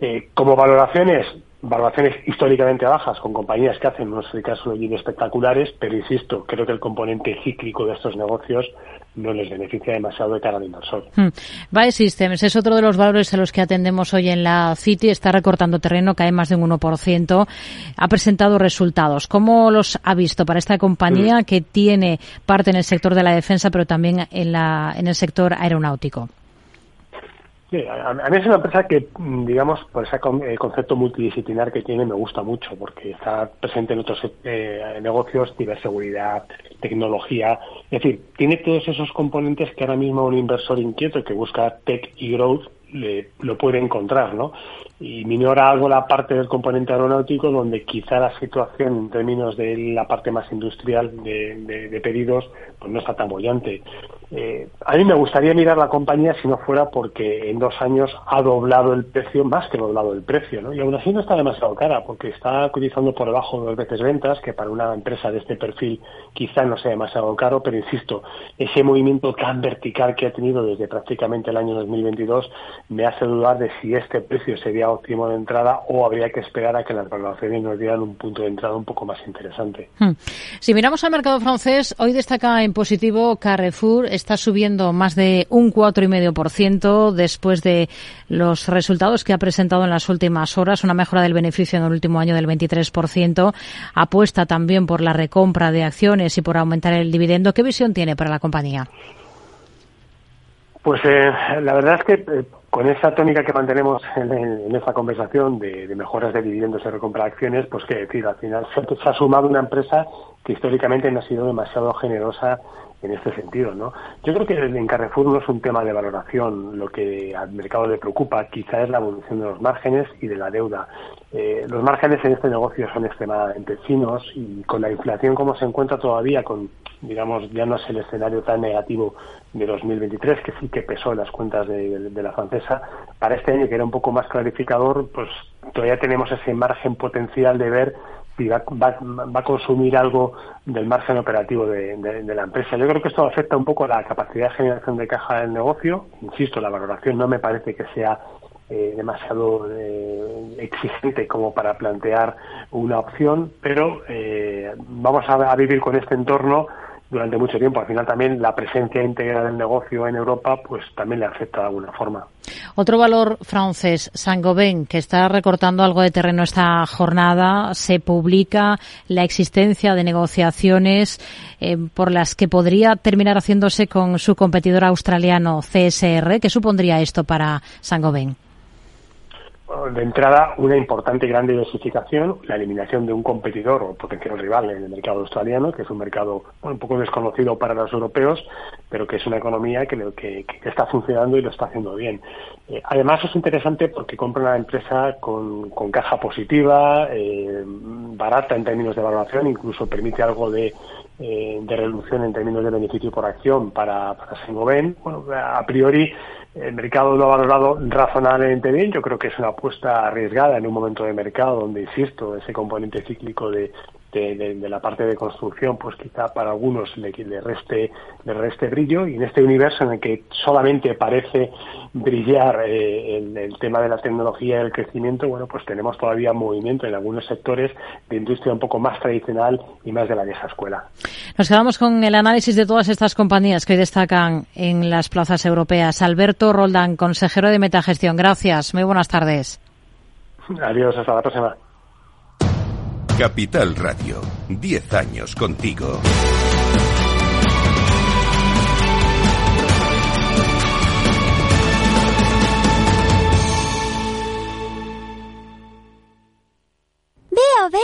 Eh, como valoraciones, valoraciones históricamente bajas con compañías que hacen unos casos espectaculares, pero insisto, creo que el componente cíclico de estos negocios no les beneficia demasiado de cara al inversor. Hmm. Systems es otro de los valores a los que atendemos hoy en la City. Está recortando terreno, cae más de un 1%. Ha presentado resultados. ¿Cómo los ha visto para esta compañía hmm. que tiene parte en el sector de la defensa, pero también en, la, en el sector aeronáutico? Sí, a, mí es una empresa que, mm, digamos, por ese eh, concepto multidisciplinar que tiene, me gusta mucho, porque está presente en otros eh, negocios, ciberseguridad, tecnología, es decir, tiene todos esos componentes que ahora mismo un inversor inquieto que busca tech y growth le, lo puede encontrar, ¿no? Y minora algo la parte del componente aeronáutico, donde quizá la situación en términos de la parte más industrial de, pedidos pues no está tan bollante. Eh, a mí me gustaría mirar la compañía si no fuera porque en dos años ha doblado el precio, más que doblado el precio, ¿no? Y aún así no está demasiado cara, porque está cotizando por debajo de dos veces ventas, que para una empresa de este perfil quizá no sea demasiado caro, pero insisto, ese movimiento tan vertical que ha tenido desde prácticamente el año 2022 me hace dudar de si este precio sería óptimo de entrada o habría que esperar a que las valoraciones nos dieran un punto de entrada un poco más interesante. Hmm. Si miramos al mercado francés, hoy destaca en positivo Carrefour, está subiendo más de un 4,5% después de los resultados que ha presentado en las últimas horas, una mejora del beneficio en el último año del 23%. Apuesta también por la recompra de acciones y por aumentar el dividendo. ¿Qué visión tiene para la compañía? Pues eh, la verdad es que eh, con esa tónica que mantenemos en, esta conversación de, mejoras de dividendos y recompra de acciones, pues qué decir, al final se, ha sumado una empresa que históricamente no ha sido demasiado generosa en este sentido, ¿no? Yo creo que en Carrefour no es un tema de valoración lo que al mercado le preocupa, quizá es la evolución de los márgenes y de la deuda. Eh, los márgenes en este negocio son extremadamente finos y con la inflación como se encuentra todavía, con digamos ya no es el escenario tan negativo de 2023 que sí que pesó en las cuentas de, de la francesa, para este año que era un poco más clarificador, pues todavía tenemos ese margen potencial de ver si va, a consumir algo del margen operativo de, la empresa. Yo creo que esto afecta un poco la capacidad de generación de caja del negocio. Insisto, la valoración no me parece que sea eh, demasiado eh, exigente como para plantear una opción, pero eh, vamos a, vivir con este entorno durante mucho tiempo. Al final también la presencia íntegra del negocio en Europa pues también le afecta de alguna forma. Otro valor francés, Saint-Gobain, que está recortando algo de terreno esta jornada, se publica la existencia de negociaciones eh, por las que podría terminar haciéndose con su competidor australiano CSR. ¿Qué supondría esto para Saint-Gobain? De entrada una importante y gran diversificación, la eliminación de un competidor o potencial rival en el mercado australiano, que es un mercado un poco desconocido para los europeos, pero que es una economía que, que, que está funcionando y lo está haciendo bien. Eh, además es interesante porque compra una empresa con, con caja positiva, eh, barata en términos de valoración, incluso permite algo de, eh, de reducción en términos de beneficio por acción para, para Sengoben. Bueno, a priori el mercado lo ha valorado razonablemente bien. Yo creo que es una apuesta arriesgada en un momento de mercado donde, insisto, ese componente cíclico de, de, la parte de construcción, pues quizá para algunos le, le, reste, le reste brillo y en este universo en el que solamente parece brillar eh, el, tema de la tecnología y el crecimiento, bueno, pues tenemos todavía movimiento en algunos sectores de industria un poco más tradicional y más de la vieja escuela. Nos quedamos con el análisis de todas estas compañías que hoy destacan en las plazas europeas. Alberto Roldán, consejero de Metagestión. Gracias. Muy buenas tardes. Adiós. Hasta la próxima. Capital Radio, 10 años contigo. Veo, veo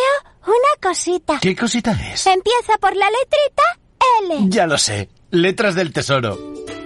una cosita. ¿Qué cosita es? Empieza por la letrita L. Ya lo sé, letras del tesoro.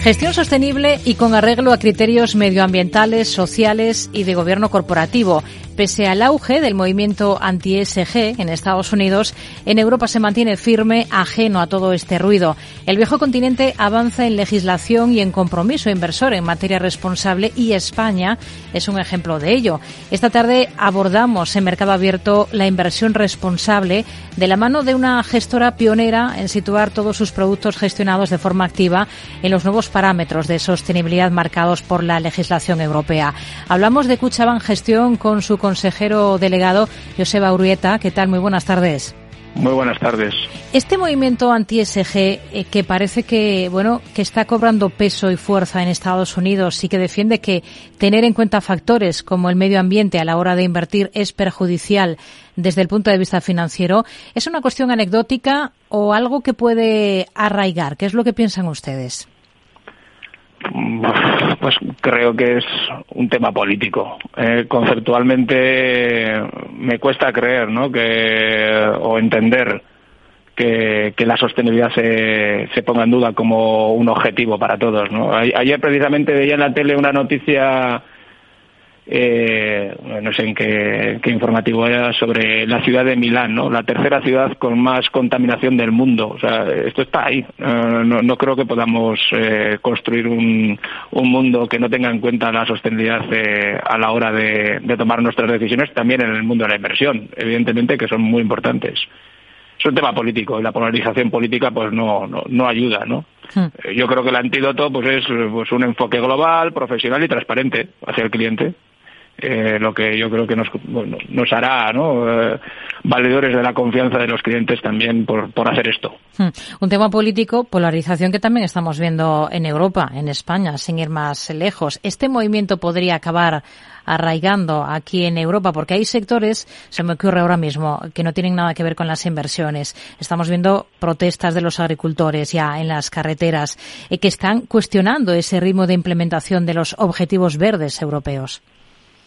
Gestión sostenible y con arreglo a criterios medioambientales, sociales y de gobierno corporativo. Pese al auge del movimiento anti-SG en Estados Unidos, en Europa se mantiene firme, ajeno a todo este ruido. El viejo continente avanza en legislación y en compromiso inversor en materia responsable y España es un ejemplo de ello. Esta tarde abordamos en Mercado Abierto la inversión responsable de la mano de una gestora pionera en situar todos sus productos gestionados de forma activa en los nuevos parámetros de sostenibilidad marcados por la legislación europea. Hablamos de Cuchaban Gestión con su consejero delegado, Joseba Urueta. ¿Qué tal? Muy buenas tardes. Muy buenas tardes. Este movimiento anti-SG eh, que parece que, bueno, que está cobrando peso y fuerza en Estados Unidos y que defiende que tener en cuenta factores como el medio ambiente a la hora de invertir es perjudicial desde el punto de vista financiero, ¿es una cuestión anecdótica o algo que puede arraigar? ¿Qué es lo que piensan ustedes? Pues creo que es un tema político. Eh, conceptualmente me cuesta creer, ¿no? Que o entender que, la sostenibilidad se, se, ponga en duda como un objetivo para todos, ¿no? Ayer precisamente veía en la tele una noticia eh, no sé en qué, informativo era, sobre la ciudad de Milán, ¿no? La tercera ciudad con más contaminación del mundo. O sea, esto está ahí. Eh, no, creo que podamos eh, construir un, un, mundo que no tenga en cuenta la sostenibilidad eh, a la hora de, de, tomar nuestras decisiones, también en el mundo de la inversión, evidentemente, que son muy importantes. Es un tema político y la polarización política pues no, no, no ayuda, ¿no? Hmm. Yo creo que el antídoto pues es pues un enfoque global, profesional y transparente hacia el cliente. Eh, lo que yo creo que nos, nos hará. Eh, valedores de la confianza de los clientes también por, hacer esto. Hmm. Un tema político, polarización que también estamos viendo en Europa, en España, sin ir más lejos. ¿Este movimiento podría acabar arraigando aquí en Europa? Porque hay sectores, se me ocurre ahora mismo, que no tienen nada que ver con las inversiones. Estamos viendo protestas de los agricultores ya en las carreteras eh, que están cuestionando ese ritmo de implementación de los objetivos verdes europeos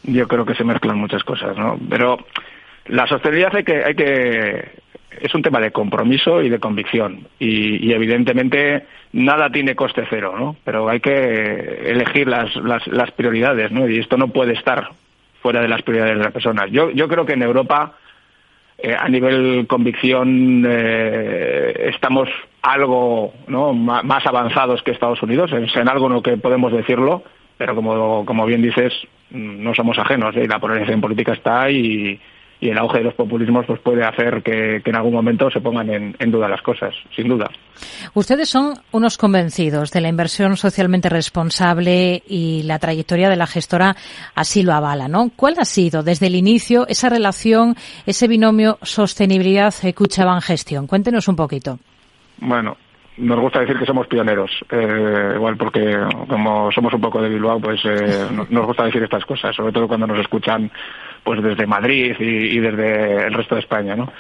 yo creo que se mezclan muchas cosas, ¿no? Pero la sostenibilidad hay que, hay que es un tema de compromiso y de convicción y, evidentemente nada tiene coste cero, ¿no? Pero hay que elegir las, las, prioridades, ¿no? Y esto no puede estar fuera de las prioridades de las personas. Yo, yo creo que en Europa eh, a nivel convicción eh, estamos algo ¿no? más avanzados que Estados Unidos, en algo en lo que podemos decirlo, pero como, como bien dices, no somos ajenos ¿eh? la polarización política está y, y el auge de los populismos pues puede hacer que, en algún momento se pongan en, duda las cosas, sin duda. Ustedes son unos convencidos de la inversión socialmente responsable y la trayectoria de la gestora así lo avala, ¿no? ¿Cuál ha sido desde el inicio esa relación, ese binomio sostenibilidad-Cuchaban-gestión? Cuéntenos un poquito. Bueno, nos gusta decir que somos pioneros, eh, igual porque como somos un poco de Bilbao, pues eh, nos gusta decir estas cosas, sobre todo cuando nos escuchan pues desde Madrid y, desde el resto de España, ¿no?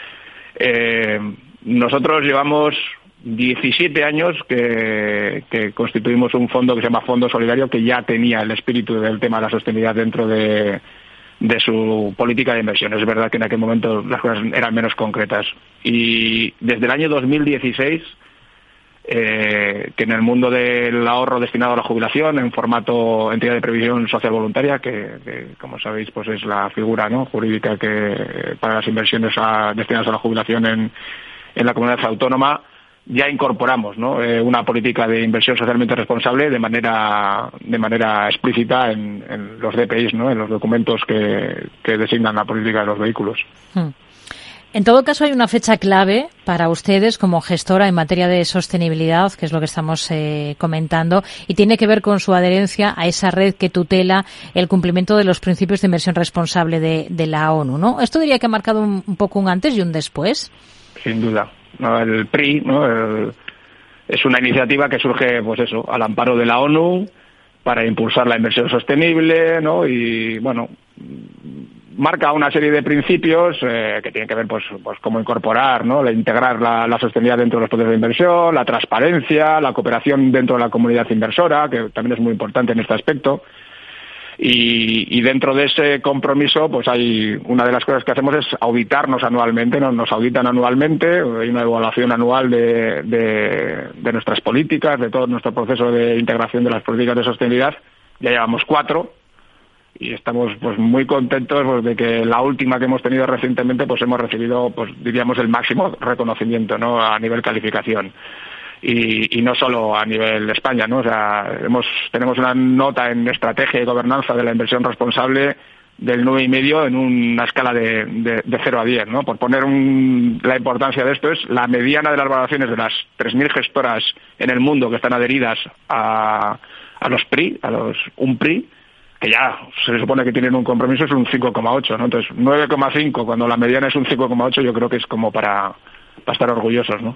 Eh, nosotros llevamos 17 años que, constituimos un fondo que se llama Fondo Solidario que ya tenía el espíritu del tema de la sostenibilidad dentro de, de su política de inversión. Es verdad que en aquel momento las cosas eran menos concretas. Y desde el año 2016 eh, que en el mundo del ahorro destinado a la jubilación, en formato entidad de previsión social voluntaria, que, como sabéis pues es la figura ¿no? jurídica que para las inversiones destinadas a la jubilación en, en la comunidad autónoma, ya incorporamos ¿no? Eh, una política de inversión socialmente responsable de manera de manera explícita en, los DPIs, ¿no? en los documentos que, que designan la política de los vehículos. Hmm. En todo caso, hay una fecha clave para ustedes como gestora en materia de sostenibilidad, que es lo que estamos eh, comentando, y tiene que ver con su adherencia a esa red que tutela el cumplimiento de los principios de inversión responsable de, la ONU, ¿no? Esto diría que ha marcado un, poco un antes y un después. Sin duda. El PRI ¿no? es una iniciativa que surge, pues eso, al amparo de la ONU para impulsar la inversión sostenible, ¿no? Y, bueno, marca una serie de principios eh, que tienen que ver pues, pues cómo incorporar, ¿no? integrar la, la, sostenibilidad dentro de los procesos de inversión, la transparencia, la cooperación dentro de la comunidad inversora, que también es muy importante en este aspecto. Y, dentro de ese compromiso, pues hay una de las cosas que hacemos es auditarnos anualmente, nos, nos auditan anualmente, hay una evaluación anual de, de, nuestras políticas, de todo nuestro proceso de integración de las políticas de sostenibilidad. Ya llevamos cuatro y estamos pues muy contentos pues, de que la última que hemos tenido recientemente pues hemos recibido pues diríamos el máximo reconocimiento no a nivel calificación y, no solo a nivel de España, ¿no? O sea, hemos, tenemos una nota en estrategia y gobernanza de la inversión responsable del nueve y medio en una escala de, de, de 0 a 10, ¿no? Por poner un, la importancia de esto es la mediana de las valoraciones de las 3.000 gestoras en el mundo que están adheridas a, a los PRI, a los UNPRI, que ya se supone que tienen un compromiso, es un 5,8, ¿no? Entonces, 9,5 cuando la mediana es un 5,8 yo creo que es como para, para estar orgullosos, ¿no?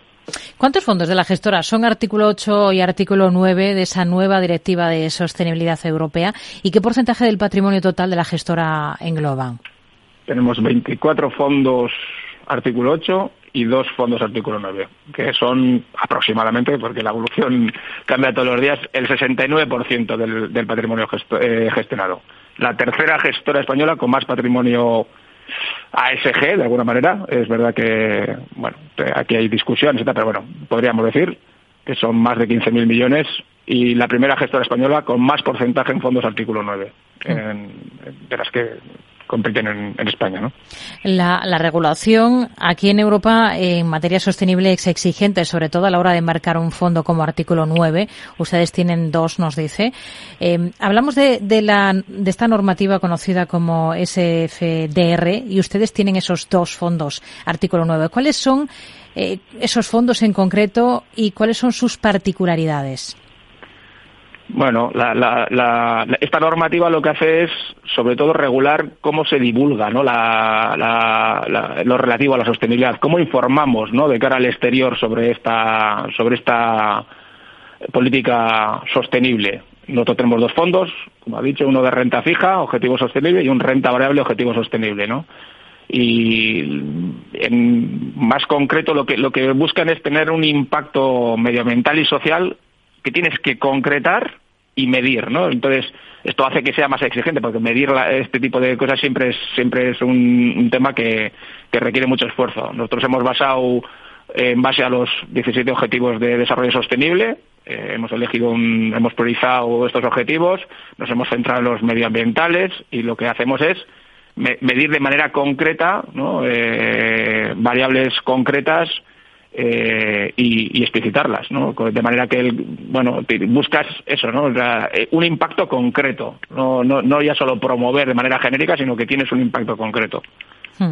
¿Cuántos fondos de la gestora son artículo 8 y artículo 9 de esa nueva directiva de sostenibilidad europea? ¿Y qué porcentaje del patrimonio total de la gestora engloban? Tenemos 24 fondos artículo 8 y dos fondos artículo 9, que son aproximadamente, porque la evolución cambia todos los días, el 69% del, del patrimonio eh, gestionado. La tercera gestora española con más patrimonio ASG, de alguna manera. Es verdad que, bueno, aquí hay discusiones, pero bueno, podríamos decir que son más de 15.000 millones y la primera gestora española con más porcentaje en fondos artículo 9, de las que compiten en, España. ¿no? La, regulación aquí en Europa en materia sostenible es exigente, sobre todo a la hora de marcar un fondo como artículo 9. Ustedes tienen dos, nos dice. Eh, hablamos de, de, la, de esta normativa conocida como SFDR y ustedes tienen esos dos fondos, artículo 9. ¿Cuáles son eh, esos fondos en concreto y cuáles son sus particularidades? Bueno, esta normativa lo que hace es, sobre todo, regular cómo se divulga ¿no? lo relativo a la sostenibilidad, cómo informamos ¿no? de cara al exterior sobre esta, sobre esta política sostenible. Nosotros tenemos dos fondos, como ha dicho, uno de renta fija, objetivo sostenible, y un renta variable, objetivo sostenible, ¿no? Y en más concreto lo que, lo que buscan es tener un impacto medioambiental y social que tienes que concretar y medir, ¿no? Entonces, esto hace que sea más exigente, porque medir este tipo de cosas siempre es, siempre es un, tema que, requiere mucho esfuerzo. Nosotros hemos basado en base a los 17 objetivos de desarrollo sostenible, eh, hemos elegido un, hemos priorizado estos objetivos, nos hemos centrado en los medioambientales y lo que hacemos es medir de manera concreta, ¿no? Eh, variables concretas eh, y, explicitarlas, ¿no? De manera que, bueno, buscas eso, ¿no? Eh, un impacto concreto, no, no, no ya solo promover de manera genérica, sino que tienes un impacto concreto. Hmm.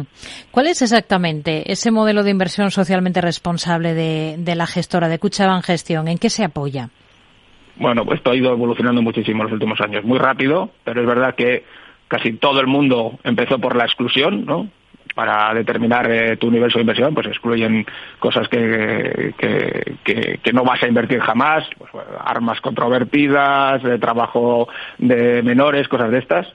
¿Cuál es exactamente ese modelo de inversión socialmente responsable de, de la gestora de Cuchaban Gestión? ¿En qué se apoya? Bueno, pues esto ha ido evolucionando muchísimo en los últimos años, muy rápido, pero es verdad que casi todo el mundo empezó por la exclusión, ¿no? Para determinar eh, tu universo de inversión, pues excluyen cosas que, que, no vas a invertir jamás, pues, armas controvertidas, de trabajo de menores, cosas de estas.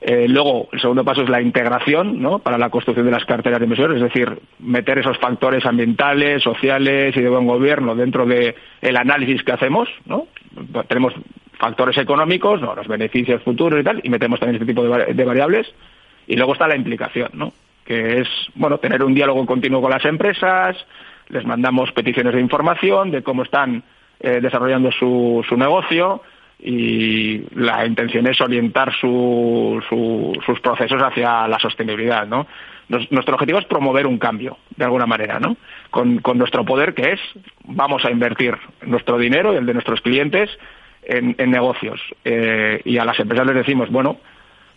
Eh, luego, el segundo paso es la integración ¿no? para la construcción de las carteras de inversión, es decir, meter esos factores ambientales, sociales y de buen gobierno dentro del el análisis que hacemos. ¿no? Tenemos factores económicos, ¿no? los beneficios futuros y tal, y metemos también este tipo de, de variables. Y luego está la implicación, ¿no? Que es bueno tener un diálogo continuo con las empresas, les mandamos peticiones de información de cómo están eh, desarrollando su, su negocio y la intención es orientar su, sus procesos hacia la sostenibilidad, ¿no? nuestro objetivo es promover un cambio, de alguna manera, ¿no? Con, con, nuestro poder, que es, vamos a invertir nuestro dinero y el de nuestros clientes en, en negocios. Eh, y a las empresas les decimos, bueno,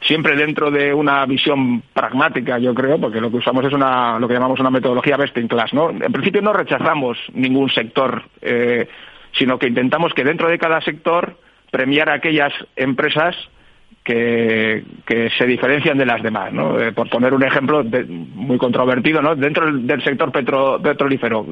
siempre dentro de una visión pragmática, yo creo, porque lo que usamos es una, lo que llamamos una metodología best in class, ¿no? En principio no rechazamos ningún sector, eh, sino que intentamos que dentro de cada sector premiar a aquellas empresas que, se diferencian de las demás, ¿no? Eh, por poner un ejemplo muy controvertido, ¿no? Dentro del, sector petrolífero,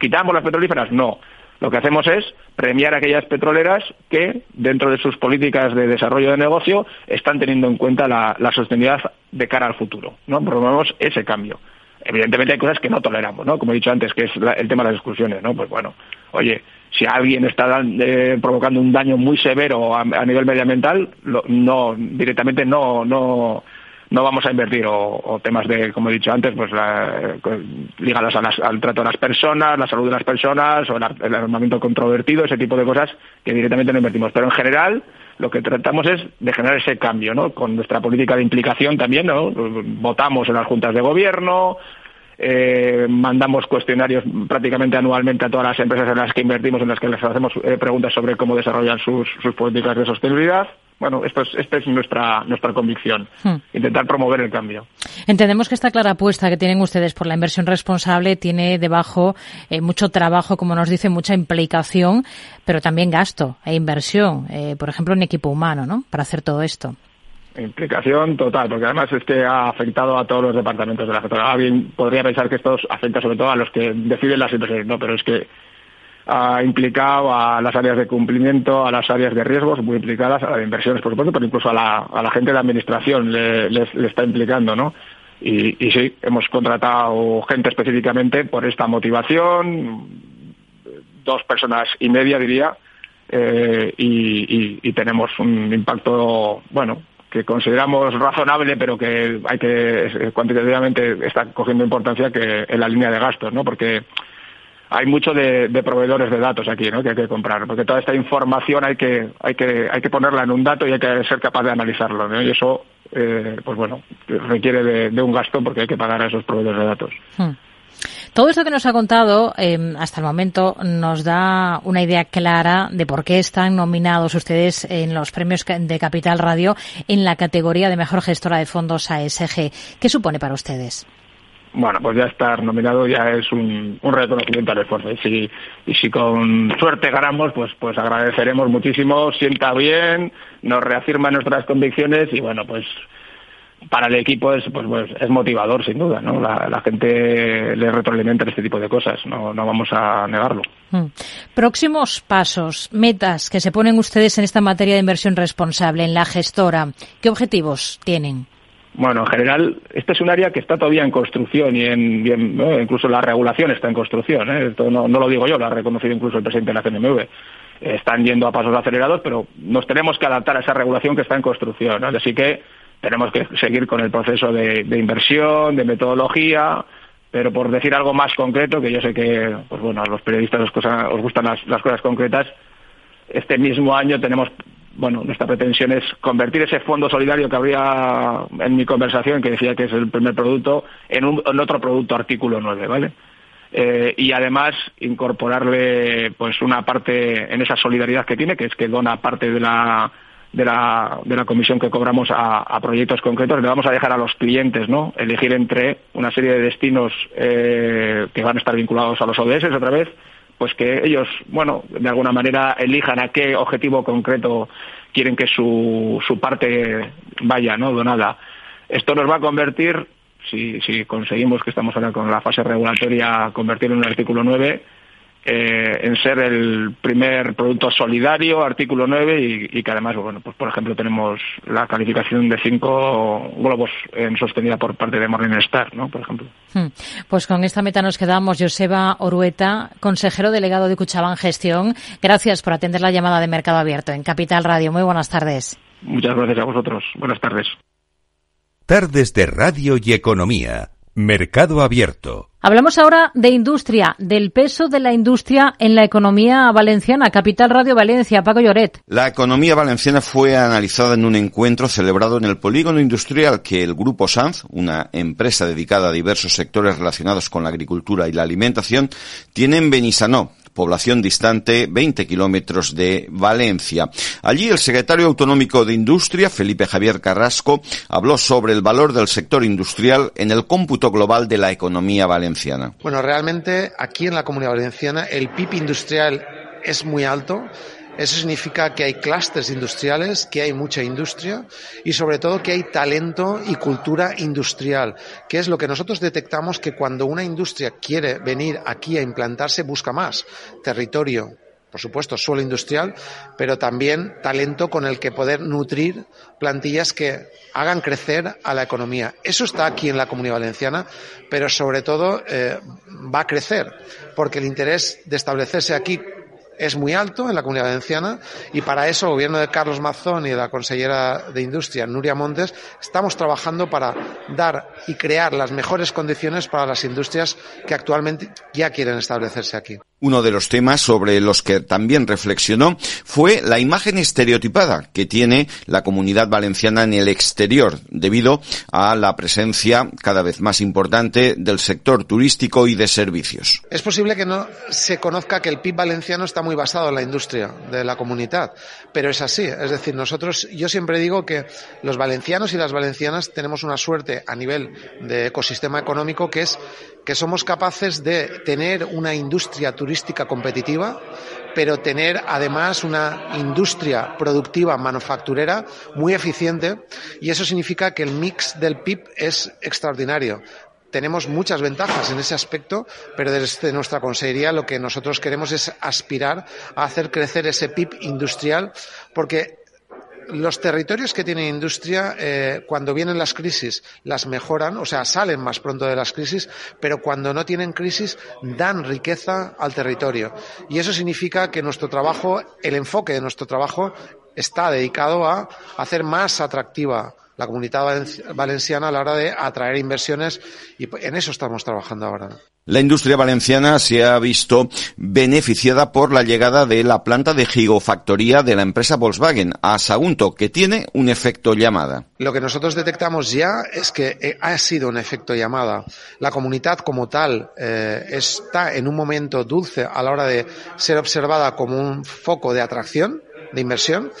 ¿quitamos las petrolíferas? No lo que hacemos es premiar a aquellas petroleras que, dentro de sus políticas de desarrollo de negocio, están teniendo en cuenta la, sostenibilidad de cara al futuro. ¿no? Promovemos ese cambio. Evidentemente hay cosas que no toleramos, ¿no? Como he dicho antes, que es el tema de las exclusiones, ¿no? Pues bueno, oye, si alguien está eh, provocando un daño muy severo a, nivel medioambiental, no directamente no no no vamos a invertir o, temas de como he dicho antes pues la, ligadas al trato de las personas la salud de las personas o el, armamento controvertido ese tipo de cosas que directamente no invertimos. Pero en general lo que tratamos es de generar ese cambio no con nuestra política de implicación también no votamos en las juntas de gobierno eh, mandamos cuestionarios prácticamente anualmente a todas las empresas en las que invertimos, en las que les hacemos eh, preguntas sobre cómo desarrollan sus, políticas de sostenibilidad. Bueno, esto es, esta es nuestra, nuestra convicción, hmm. intentar promover el cambio. Entendemos que esta clara apuesta que tienen ustedes por la inversión responsable tiene debajo eh, mucho trabajo, como nos dice, mucha implicación, pero también gasto e inversión, por ejemplo, en equipo humano, ¿no? Para hacer todo esto. Implicación total, porque además es que ha afectado a todos los departamentos de la sectora. Alguien podría pensar que esto afecta sobre todo a los que deciden las inversiones, no, pero es que ha implicado a las áreas de cumplimiento, a las áreas de riesgos muy implicadas, a las inversiones, por supuesto, pero incluso a la, a la gente de administración le, le, está implicando, ¿no? Y, y, sí, hemos contratado gente específicamente por esta motivación, dos personas y media, diría, eh, y, y, tenemos un impacto, bueno, que consideramos razonable, pero que hay que cuantitativamente está cogiendo importancia que en la línea de gastos, ¿no? Porque hay mucho de, proveedores de datos aquí, ¿no? Que hay que comprar, porque toda esta información hay que hay que hay que ponerla en un dato y hay que ser capaz de analizarlo, ¿no? Y eso, eh, pues bueno, requiere de, un gasto porque hay que pagar a esos proveedores de datos. Hmm. Todo esto que nos ha contado em, hasta el momento nos da una idea clara de por qué están nominados ustedes en los premios de Capital Radio en la categoría de mejor gestora de fondos ASG. ¿Qué supone para ustedes? Bueno, pues ya estar nominado ya es un, reconocimiento al esfuerzo. Y si, y si con suerte ganamos, pues, pues agradeceremos muchísimo, sienta bien, nos reafirma nuestras convicciones y bueno, pues para el equipo es pues, pues, es motivador sin duda no la, gente le retroalimenta este tipo de cosas no no vamos a negarlo. Mm. próximos pasos metas que se ponen ustedes en esta materia de inversión responsable en la gestora. Qué objetivos tienen bueno, en general, este es un área que está todavía en construcción y en, incluso la regulación está en construcción. ¿eh? Esto no, lo digo yo, lo ha reconocido incluso el presidente de la CNMV. Están yendo a pasos acelerados, pero nos tenemos que adaptar a esa regulación que está en construcción. Así que tenemos que seguir con el proceso de, inversión, de metodología, pero por decir algo más concreto, que yo sé que, pues bueno, a los periodistas os, gustan las, cosas concretas, este mismo año tenemos, bueno, nuestra pretensión es convertir ese fondo solidario que había en mi conversación, que decía que es el primer producto, en, un, otro producto artículo 9, ¿vale? Eh, y además incorporarle pues una parte en esa solidaridad que tiene, que es que dona parte de la de la, de la comisión que cobramos a, proyectos concretos, le vamos a dejar a los clientes ¿no? elegir entre una serie de destinos eh, que van a estar vinculados a los ODS otra vez, pues que ellos, bueno, de alguna manera elijan a qué objetivo concreto quieren que su, su parte vaya, ¿no? Donada. Esto nos va a convertir, si, si conseguimos que estamos ahora con la fase regulatoria, convertirlo en un artículo 9, eh, en ser el primer producto solidario, artículo 9, y, que además, bueno, pues por ejemplo tenemos la calificación de cinco globos en sostenida por parte de Morningstar, ¿no? Por ejemplo. Hmm. Pues con esta meta nos quedamos. Joseba Orueta, consejero delegado de Cuchabán Gestión. Gracias por atender la llamada de Mercado Abierto en Capital Radio. Muy buenas tardes. Muchas gracias a vosotros. Buenas tardes. Tardes de Radio y Economía. Mercado Abierto. Hablamos ahora de industria, del peso de la industria en la economía valenciana. Capital Radio Valencia, Paco Lloret. La economía valenciana fue analizada en un encuentro celebrado en el polígono industrial que el Grupo Sanz, una empresa dedicada a diversos sectores relacionados con la agricultura y la alimentación, tiene en Benissanó, población distante 20 kilómetros de Valencia. Allí el secretario autonómico de Industria, Felipe Javier Carrasco, habló sobre el valor del sector industrial en el cómputo global de la economía valenciana. Bueno, realmente aquí en la comunidad valenciana el PIB industrial es muy alto eso significa que hay clústeres industriales, que hay mucha industria y sobre todo que hay talento y cultura industrial, que es lo que nosotros detectamos que cuando una industria quiere venir aquí a implantarse busca más territorio, por supuesto, suelo industrial, pero también talento con el que poder nutrir plantillas que hagan crecer a la economía. Eso está aquí en la Comunidad Valenciana, pero sobre todo eh, va a crecer, porque el interés de establecerse aquí es muy alto en la comunidad valenciana y para eso el gobierno de Carlos Mazón y de la consellera de Industria, Nuria Montes, estamos trabajando para dar y crear las mejores condiciones para las industrias que actualmente ya quieren establecerse aquí. Uno de los temas sobre los que también reflexionó fue la imagen estereotipada que tiene la comunidad valenciana en el exterior debido a la presencia cada vez más importante del sector turístico y de servicios. Es posible que no se conozca que el PIB valenciano está muy basado en la industria de la comunidad, pero es así. Es decir, nosotros, yo siempre digo que los valencianos y las valencianas tenemos una suerte a nivel de ecosistema económico que es que somos capaces de tener una industria turística competitiva, pero tener además una industria productiva manufacturera muy eficiente y eso significa que el mix del PIB es extraordinario. Tenemos muchas ventajas en ese aspecto, pero desde nuestra consejería lo que nosotros queremos es aspirar a hacer crecer ese PIB industrial, porque los territorios que tienen industria, eh, cuando vienen las crisis, las mejoran, o sea, salen más pronto de las crisis, pero cuando no tienen crisis, dan riqueza al territorio. Y eso significa que nuestro trabajo, el enfoque de nuestro trabajo, está dedicado a hacer más atractiva la comunidad valenciana a la hora de atraer inversiones y en eso estamos trabajando ahora. La industria valenciana se ha visto beneficiada por la llegada de la planta de gigofactoría de la empresa Volkswagen a Sagunto, que tiene un efecto llamada. Lo que nosotros detectamos ya es que eh, ha sido un efecto llamada. La comunidad como tal eh, está en un momento dulce a la hora de ser observada como un foco de atracción, de inversión,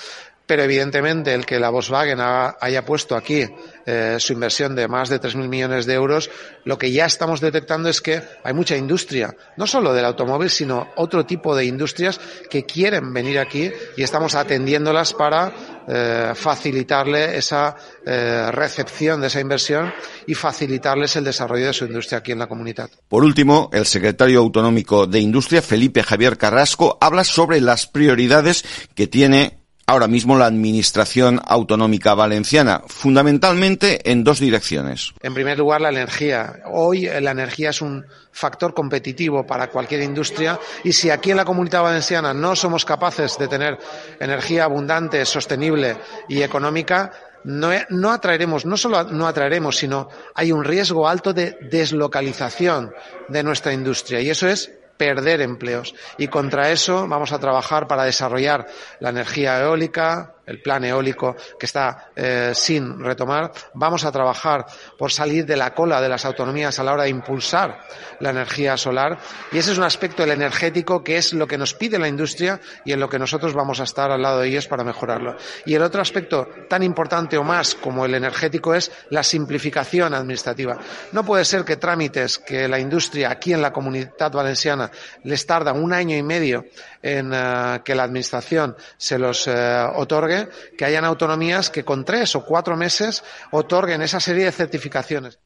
pero evidentemente el que la Volkswagen haya puesto aquí eh, su inversión de más de 3.000 millones de euros, lo que ya estamos detectando es que hay mucha industria, no solo del automóvil, sino otro tipo de industrias que quieren venir aquí y estamos atendiéndolas para eh, facilitarle esa eh, recepción de esa inversión y facilitarles el desarrollo de su industria aquí en la comunidad. Por último, el secretario autonómico de Industria, Felipe Javier Carrasco, habla sobre las prioridades que tiene ahora mismo la Administración Autonómica Valenciana, fundamentalmente en dos direcciones. En primer lugar, la energía. Hoy la energía es un factor competitivo para cualquier industria y si aquí en la Comunidad Valenciana no somos capaces de tener energía abundante, sostenible y económica, no, no, atraeremos, no solo no atraeremos, sino hay un riesgo alto de deslocalización de nuestra industria y eso es perder empleos. Y contra eso vamos a trabajar para desarrollar la energía eólica, el plan eólico que está eh, sin retomar. Vamos a trabajar por salir de la cola de las autonomías a la hora de impulsar la energía solar. Y ese es un aspecto, energético, que es lo que nos pide la industria y en lo que nosotros vamos a estar al lado de ellos para mejorarlo. Y el otro aspecto tan importante o más como el energético es la simplificación administrativa. No puede ser que trámites que la industria aquí en la comunidad valenciana les tarda un año y medio en eh, que la administración se los eh, otorgue, que hayan autonomías que con tres o cuatro meses otorguen esa serie de certificaciones.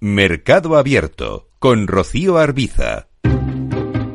Mercado Abierto con Rocío Arbiza.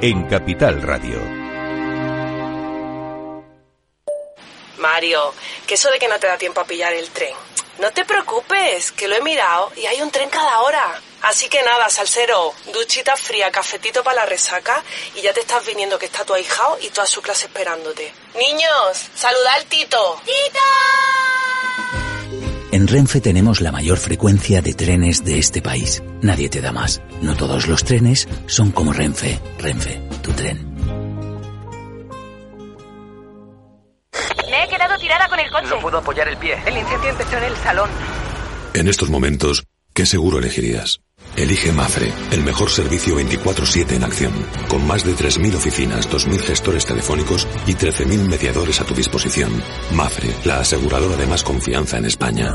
en Capital Radio. Mario, que eso de que no te da tiempo a pillar el tren. No te preocupes, que lo he mirado y hay un tren cada hora. Así que nada, salsero, duchita fría, cafetito para la resaca y ya te estás viniendo que está tu ahijado y toda su clase esperándote. Niños, saluda al Tito. ¡Tito! En Renfe tenemos la mayor frecuencia de trenes de este país. Nadie te da más. No todos los trenes son como Renfe. Renfe, tu tren. Me he quedado tirada con el coche. No puedo apoyar el pie. El incendio empezó en el salón. En estos momentos, ¿qué seguro elegirías? Elige Mafre, el mejor servicio 24/7 en acción, con más de 3.000 oficinas, 2.000 gestores telefónicos y 13.000 mediadores a tu disposición. Mafre, la aseguradora de más confianza en España.